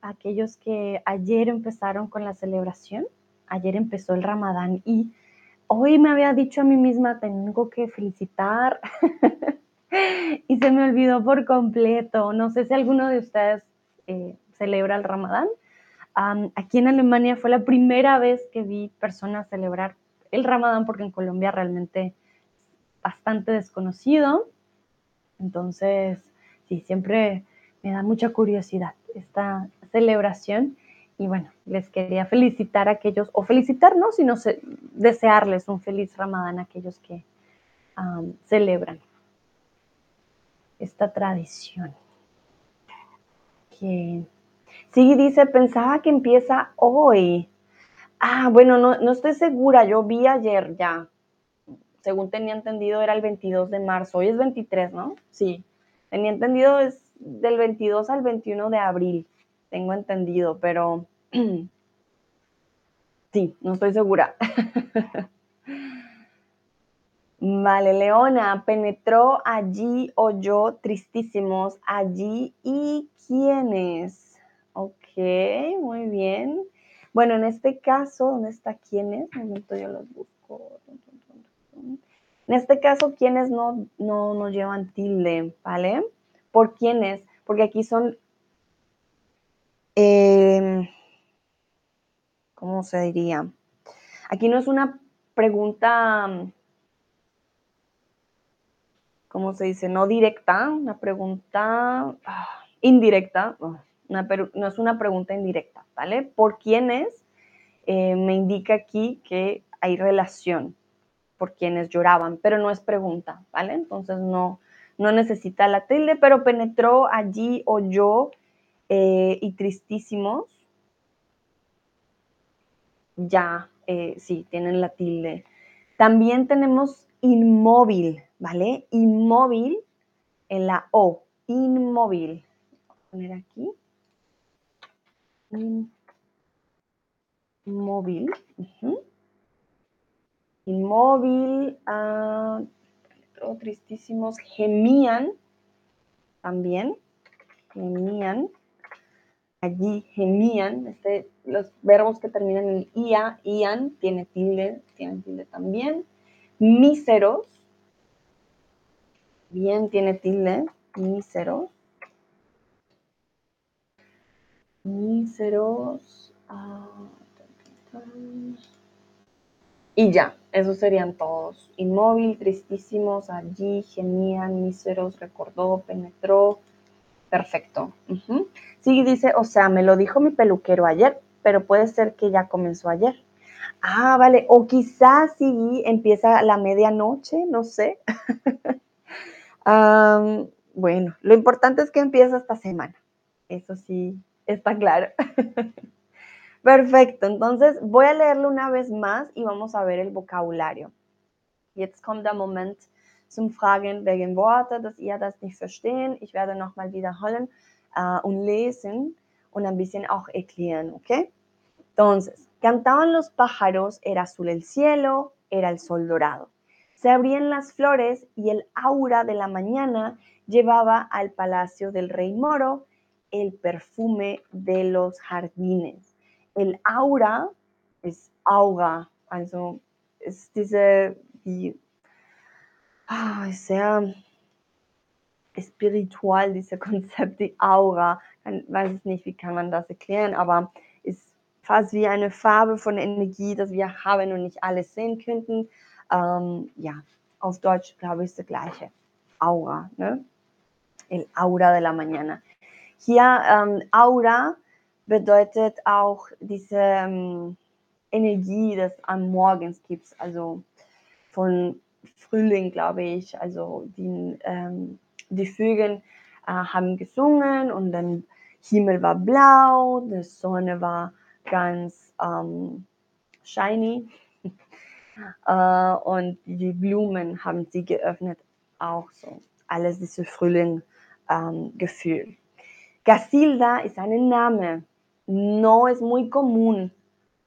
A: Aquellos que ayer empezaron con la celebración. Ayer empezó el Ramadán y hoy me había dicho a mí misma, tengo que felicitar. y se me olvidó por completo. No sé si alguno de ustedes eh, celebra el Ramadán. aquí en Alemania fue la primera vez que vi personas celebrar el Ramadán, porque en Colombia realmente bastante desconocido. Entonces, sí, siempre me da mucha curiosidad esta celebración. Y bueno, les quería felicitar a aquellos, o felicitarnos, sino desearles un feliz Ramadán a aquellos que celebran esta tradición. Que sí dice, pensaba que empieza hoy. Ah, bueno, no, no estoy segura, yo vi ayer ya. Según tenía entendido era el 22 de marzo, hoy es 23, ¿no? Sí, tenía entendido es del 22 al 21 de abril, tengo entendido, pero sí, no estoy segura. Vale, Leona, penetró allí, oyó tristísimos allí y quiénes. Ok, muy bien. Bueno, en este caso, ¿dónde está quiénes? Un momento yo los busco. En este caso, quiénes no, no, llevan tilde, ¿vale? ¿Por quiénes? Porque aquí son, em, ¿cómo se diría? Aquí no es una pregunta, ¿cómo se dice? No directa, una pregunta ah, indirecta. No es una pregunta indirecta, ¿vale? ¿Por quiénes? Eh, me indica aquí que hay relación por quienes lloraban, pero no es pregunta, ¿vale? Entonces no, no necesita la tilde, pero penetró allí, oyó eh, y tristísimos. Ya, eh, sí, tienen la tilde. También tenemos inmóvil, ¿vale? Inmóvil en la O, inmóvil. Voy a poner aquí inmóvil. Inmóvil. Tristísimos. Gemían también. Gemían. Allí gemían. Este, los verbos que terminan en ia, ian, tiene tilde, tiene tilde también. Míseros. Bien, tiene tilde. Míseros. míseros. Ah, y ya, esos serían todos. Inmóvil, tristísimos, allí, gemían, míseros, recordó, penetró. Perfecto. Sí, dice, o sea, me lo dijo mi peluquero ayer, pero puede ser que ya comenzó ayer. Ah, vale. O quizás sí empieza a la medianoche, no sé. bueno, lo importante es que empieza esta semana. Eso sí, Está claro. Perfecto, entonces voy a leerlo una vez más y vamos a ver el vocabulario. Jetzt kommt der Moment zum Fragen wegen Worte, dass ihr das nicht verstehen. Ich werde nochmal wiederholen uh, und lesen und ein bisschen auch erklären, ¿ok? Entonces, cantaban los pájaros, era azul el cielo, era el sol dorado. Se abrían las flores y el aura de la mañana llevaba al palacio del rey moro el perfume de los jardines. El aura es Auga, also es diese, die, ah, sehr, spiritual, diese Konzept, die Aura. Ich weiß es nicht, wie kann man das erklären, aber ist fast wie eine Farbe von Energie, das wir haben und nicht alles sehen könnten. Ähm, ja, auf Deutsch glaube ich ist das gleiche. Aura, ne? El Aura de la Mañana. Hier ähm, Aura bedeutet auch diese ähm, Energie, das am Morgens gibt, also von Frühling, glaube ich. Also die, ähm, die Vögel äh, haben gesungen und dann Himmel war blau, die Sonne war ganz ähm, shiny äh, und die Blumen haben sie geöffnet, auch so. Alles dieses Frühling-Gefühl. Ähm, Casilda ist ein Name, no es muy común.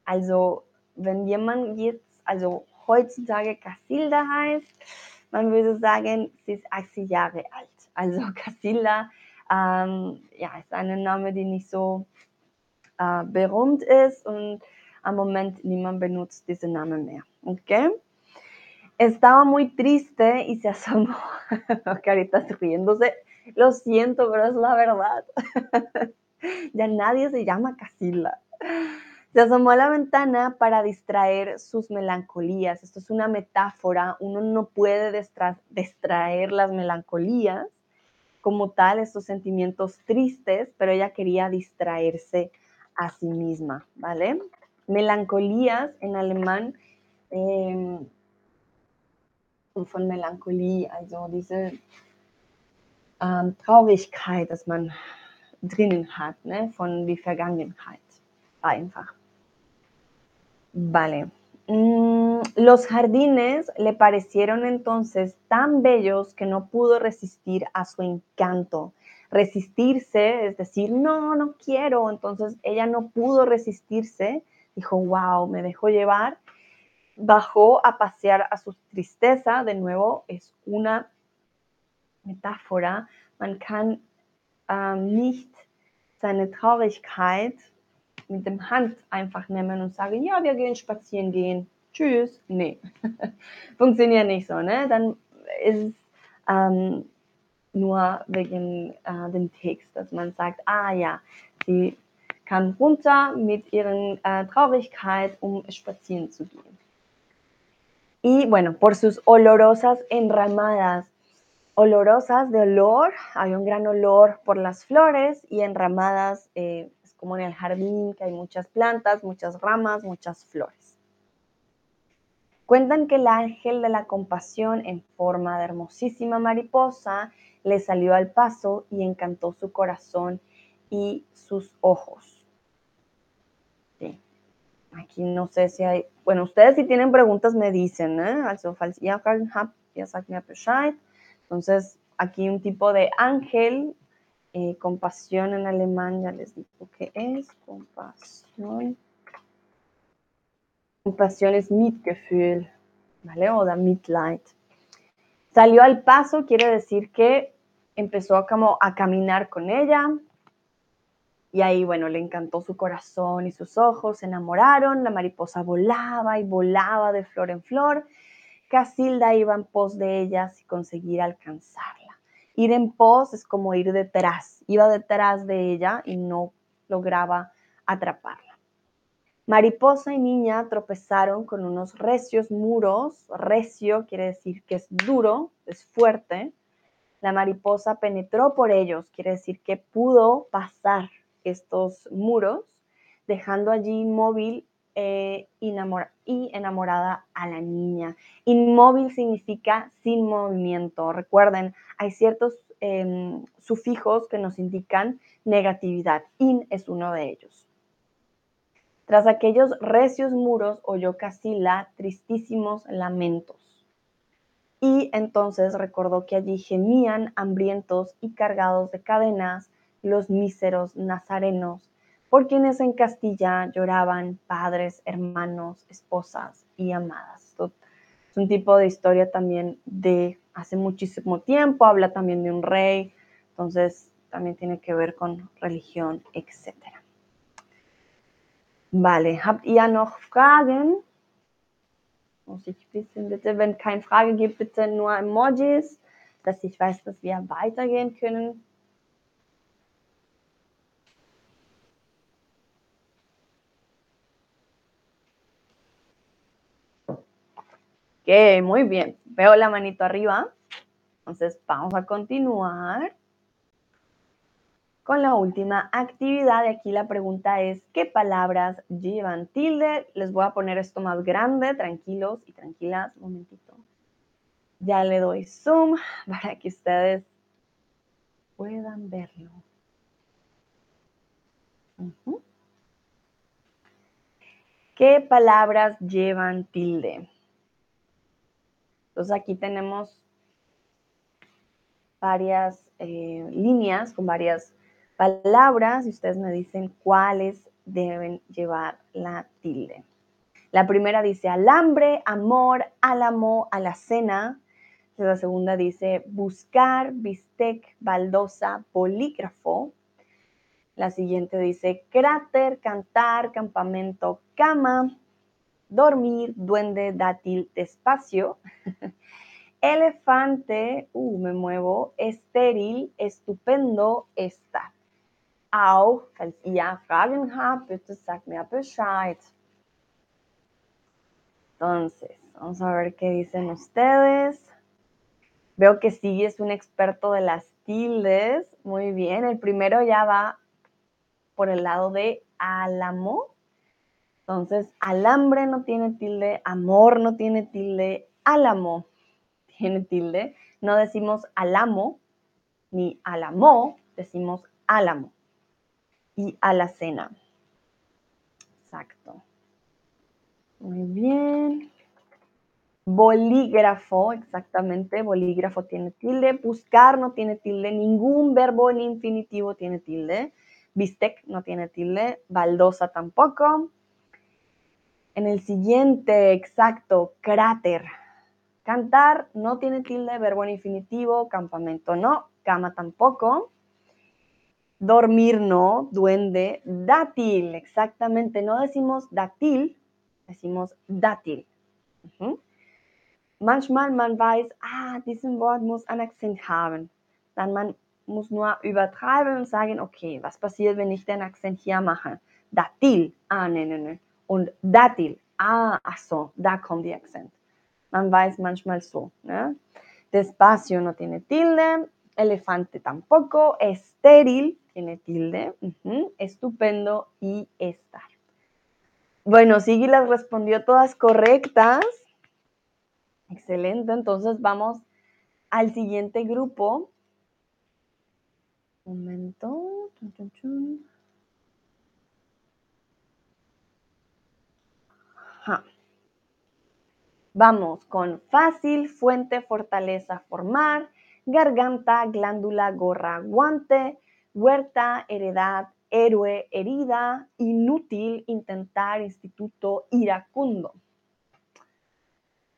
A: Also, wenn jemand jetzt, also heutzutage Casilda heißt, man würde sagen, sie ist 80 Jahre alt. Also Casilda ähm, ja, ist ein Name, der nicht so äh, berühmt ist und am Moment niemand benutzt diesen Namen mehr. ¿Ok? Estaba muy triste y se asomó. Carita riéndose. Lo siento, pero es la verdad. ya nadie se llama Casilda. Se asomó a la ventana para distraer sus melancolías. Esto es una metáfora. Uno no puede distraer las melancolías como tal, estos sentimientos tristes, pero ella quería distraerse a sí misma, ¿vale? Melancolías en alemán eh, von Melancholie, also diese ähm, Traurigkeit, dass man drinnen hat, von die Vergangenheit. Einfach. Vale. Mm, los jardines le parecieron entonces tan bellos que no pudo resistir a su encanto. Resistirse, es decir, no, no quiero. Entonces ella no pudo resistirse. Dijo, wow, me dejó llevar. Bajó a pasear a su tristeza. De nuevo, es una metáfora. Man ähm, nicht seine Traurigkeit mit dem Hand einfach nehmen und sagen, ja, wir gehen spazieren gehen. Tschüss. Nee, funktioniert nicht so. Ne? Dann ist es ähm, nur wegen äh, dem Text, dass man sagt, ah ja, sie kann runter mit ihren äh, Traurigkeit, um spazieren zu gehen. Y bueno, por sus olorosas enramadas, olorosas de olor, hay un gran olor por las flores y enramadas eh, como en el jardín, que hay muchas plantas, muchas ramas, muchas flores. Cuentan que el ángel de la compasión en forma de hermosísima mariposa le salió al paso y encantó su corazón y sus ojos. Aquí no sé si hay, bueno, ustedes si tienen preguntas me dicen, ¿eh? Entonces, aquí un tipo de ángel eh, compasión en alemán, ya les digo que es compasión. Compasión es Mitgefühl, ¿vale? O da Mitleid. Salió al paso, quiere decir que empezó a, como, a caminar con ella. Y ahí, bueno, le encantó su corazón y sus ojos, se enamoraron, la mariposa volaba y volaba de flor en flor. Casilda iba en pos de ellas y conseguir alcanzarla. Ir en pos es como ir detrás. Iba detrás de ella y no lograba atraparla. Mariposa y niña tropezaron con unos recios muros. Recio quiere decir que es duro, es fuerte. La mariposa penetró por ellos, quiere decir que pudo pasar estos muros, dejando allí inmóvil eh, y enamorada a la niña. Inmóvil significa sin movimiento. Recuerden, hay ciertos em, sufijos que nos indican negatividad. In es uno de ellos. Tras aquellos recios muros oyó la tristísimos lamentos. Y entonces recordó que allí gemían hambrientos y cargados de cadenas los míseros nazarenos por quienes en Castilla lloraban padres, hermanos, esposas y amadas. Esto es un tipo de historia también de hace muchísimo tiempo, habla también de un rey, entonces también tiene que ver con religión, etc. Vale, habt ihr noch Fragen? Muss ich wissen, bitte, wenn keine Frage gibt, bitte nur Emojis. dass ich weiß, dass wir weitergehen können. Muy bien. Veo la manito arriba. Entonces vamos a continuar con la última actividad. Aquí la pregunta es, ¿qué palabras llevan tilde? Les voy a poner esto más grande, tranquilos y tranquilas. Un momentito. Ya le doy zoom para que ustedes puedan verlo. ¿Qué palabras llevan tilde? Entonces aquí tenemos varias eh, líneas con varias palabras y ustedes me dicen cuáles deben llevar la tilde. La primera dice alambre, amor, álamo, alacena. La segunda dice buscar, bistec, baldosa, polígrafo. La siguiente dice cráter, cantar, campamento, cama, dormir, duende, dátil, despacio. Elefante, uh, me muevo, estéril, estupendo, estar. Auch, falls ihr Fragen habt, bitte sagt mir Bescheid. Entonces, vamos a ver qué dicen ustedes. Veo que sí es un experto de las tildes. Muy bien. El primero ya va por el lado de álamo. Entonces, alambre no tiene tilde, amor no tiene tilde, álamo tiene tilde. No decimos alamo ni alamo, decimos álamo y alacena. Exacto. Muy bien. Bolígrafo, exactamente, bolígrafo tiene tilde. Buscar no tiene tilde. Ningún verbo en infinitivo tiene tilde. Bistec no tiene tilde. Baldosa tampoco. En el siguiente, exacto, cráter. Cantar no tiene tilde, verbo en infinitivo, campamento no, cama tampoco. Dormir no, duende, dátil, exactamente, no decimos dátil, decimos dátil. Manchmal man weiß, ah, diesen Wort muss ein Akzent haben. Dann man muss nur übertreiben und sagen, okay, was passiert, wenn ich den Akzent hier mache? Dátil, ah, ne, ne, ne. Und dátil, ah, ach so, da kommt die Akzent. Man weiß manchmal so. ¿no? Despacio no tiene tilde, elefante tampoco, estéril tiene tilde, estupendo y estar. Bueno, Sigui las respondió todas correctas. Excelente, entonces vamos al siguiente grupo. Un momento. Vamos con fácil, fuente, fortaleza, formar, garganta, glándula, gorra, guante, huerta, heredad, héroe, herida, inútil, intentar, instituto, iracundo.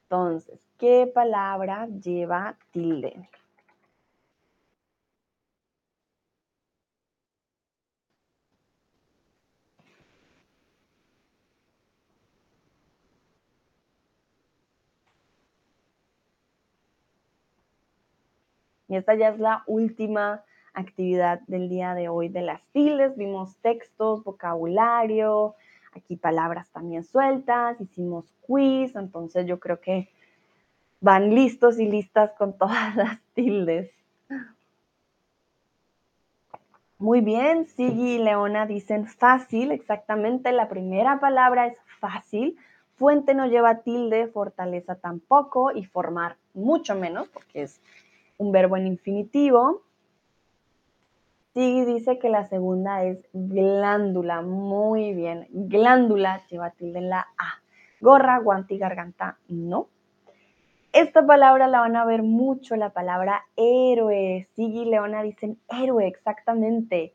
A: Entonces, ¿qué palabra lleva tilde? Y esta ya es la última actividad del día de hoy de las tildes. Vimos textos, vocabulario, aquí palabras también sueltas, hicimos quiz, entonces yo creo que van listos y listas con todas las tildes. Muy bien, Sigui y Leona dicen fácil, exactamente, la primera palabra es fácil, fuente no lleva tilde, fortaleza tampoco y formar mucho menos, porque es un verbo en infinitivo. Sí, dice que la segunda es glándula. Muy bien. Glándula lleva tilde en la A. Gorra, guante y garganta, no. Esta palabra la van a ver mucho, la palabra héroe. Sigui y Leona dicen héroe, exactamente.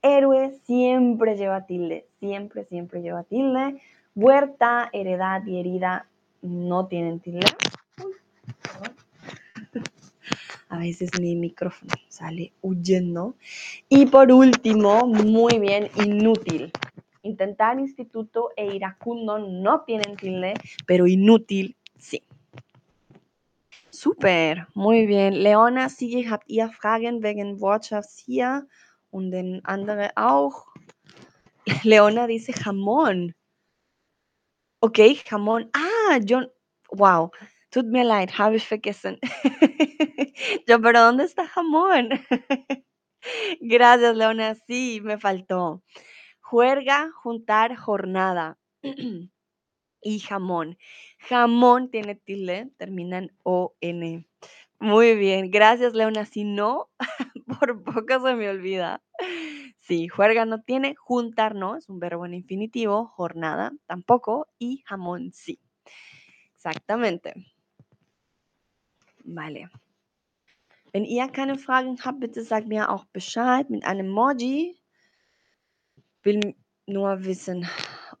A: Héroe siempre lleva tilde, siempre, siempre lleva tilde. Huerta, heredad y herida no tienen tilde. A veces mi micrófono sale huyendo. Y por último, muy bien, inútil. Intentar instituto e iracundo no tienen tilde, pero inútil sí. Super, muy bien. Leona, Sigi, habt ihr Fragen wegen Wortschatz hier und den andere auch? Leona dice jamón. Ok, jamón. Ah, yo, wow, tut mir leid, habe ich vergessen. yo, pero ¿dónde está jamón? Gracias, Leona. Sí, me faltó. Juerga, juntar, jornada. y jamón. Jamón tiene tilde, termina en O-N. Muy bien, gracias, Leona. Si no, por poco se me olvida. Sí, juerga no tiene, juntar no, es un verbo en infinitivo, jornada tampoco y jamón sí. Exactamente. Vale. Wenn ihr keine Fragen habt, bitte sagt mir auch Bescheid mit einem Emoji. Will nur wissen,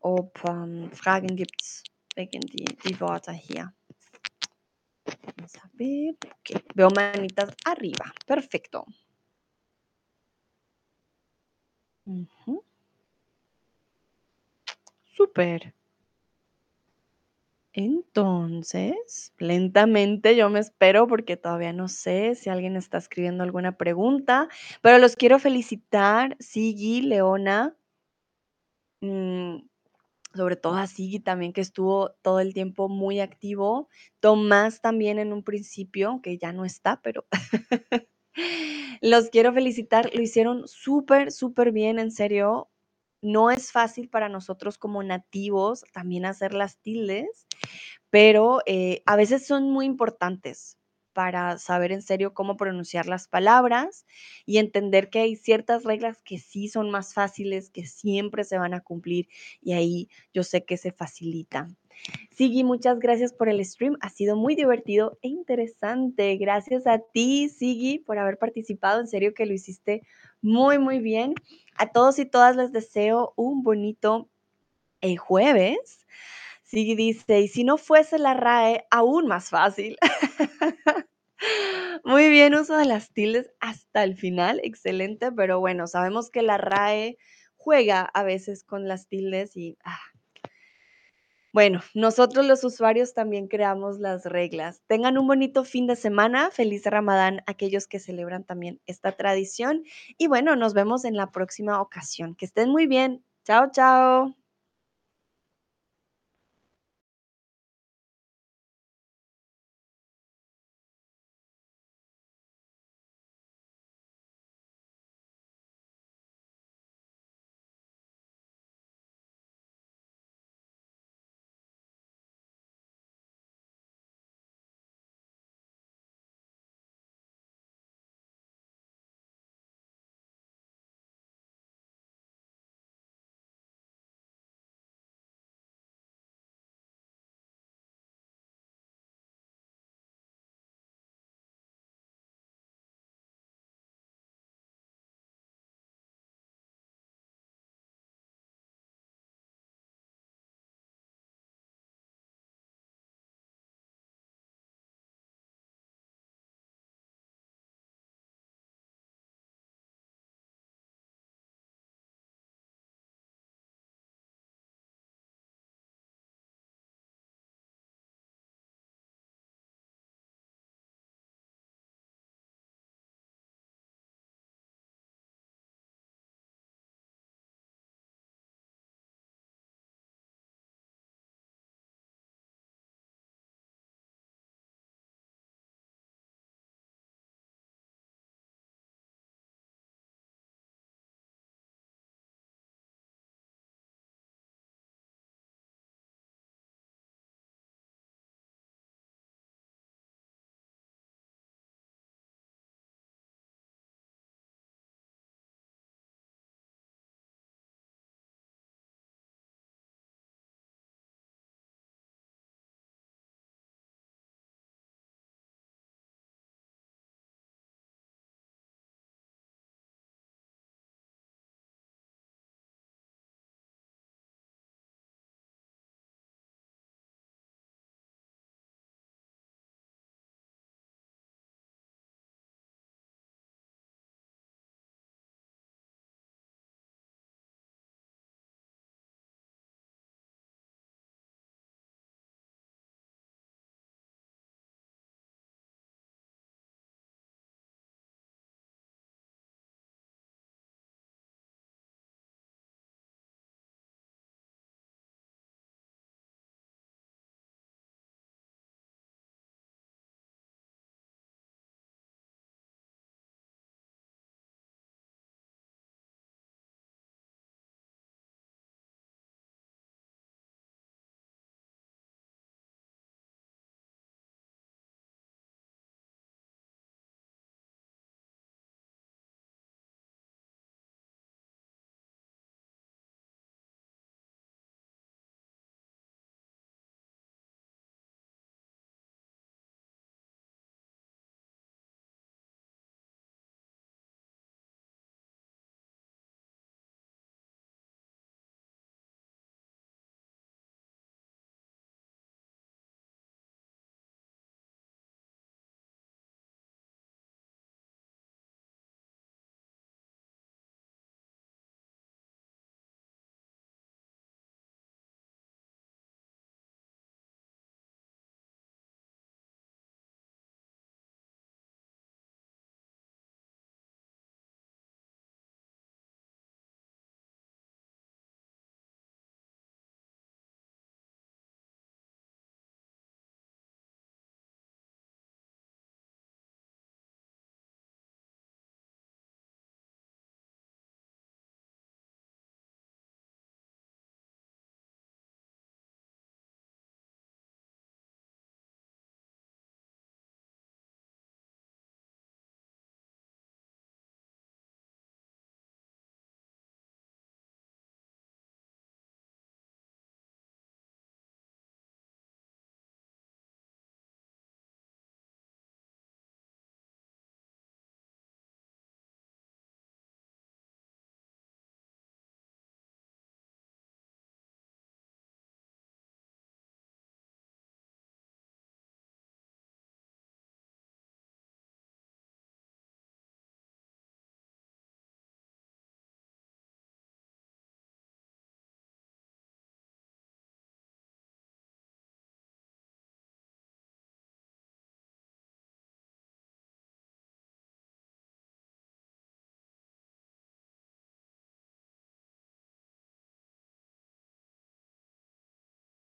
A: ob ähm, Fragen gibt wegen die, die Worte hier. Vamos a ver. Ok, veo manitas arriba. Perfecto. Ujú. Súper. Entonces, lentamente yo me espero porque todavía no sé si alguien está escribiendo alguna pregunta, pero los quiero felicitar, Sigi, Leona, mm, sobre todo a Sigi también que estuvo todo el tiempo muy activo, Tomás también en un principio, que ya no está, pero los quiero felicitar, lo hicieron súper, súper bien, en serio. No es fácil para nosotros como nativos también hacer las tildes, pero eh, a veces son muy importantes para saber en serio cómo pronunciar las palabras y entender que hay ciertas reglas que sí son más fáciles, que siempre se van a cumplir y ahí yo sé que se facilita. Sigui, muchas gracias por el stream. Ha sido muy divertido e interesante. Gracias a ti, Sigui, por haber participado. En serio que lo hiciste muy, muy bien. A todos y todas les deseo un bonito eh, jueves. Sigui dice, y si no fuese la RAE, aún más fácil. Muy bien, uso de las tildes hasta el final, excelente, pero bueno, sabemos que la RAE juega a veces con las tildes y... Ah. Bueno, nosotros los usuarios también creamos las reglas. Tengan un bonito fin de semana, feliz Ramadán aquellos que celebran también esta tradición y bueno, nos vemos en la próxima ocasión. Que estén muy bien. Chao, chao.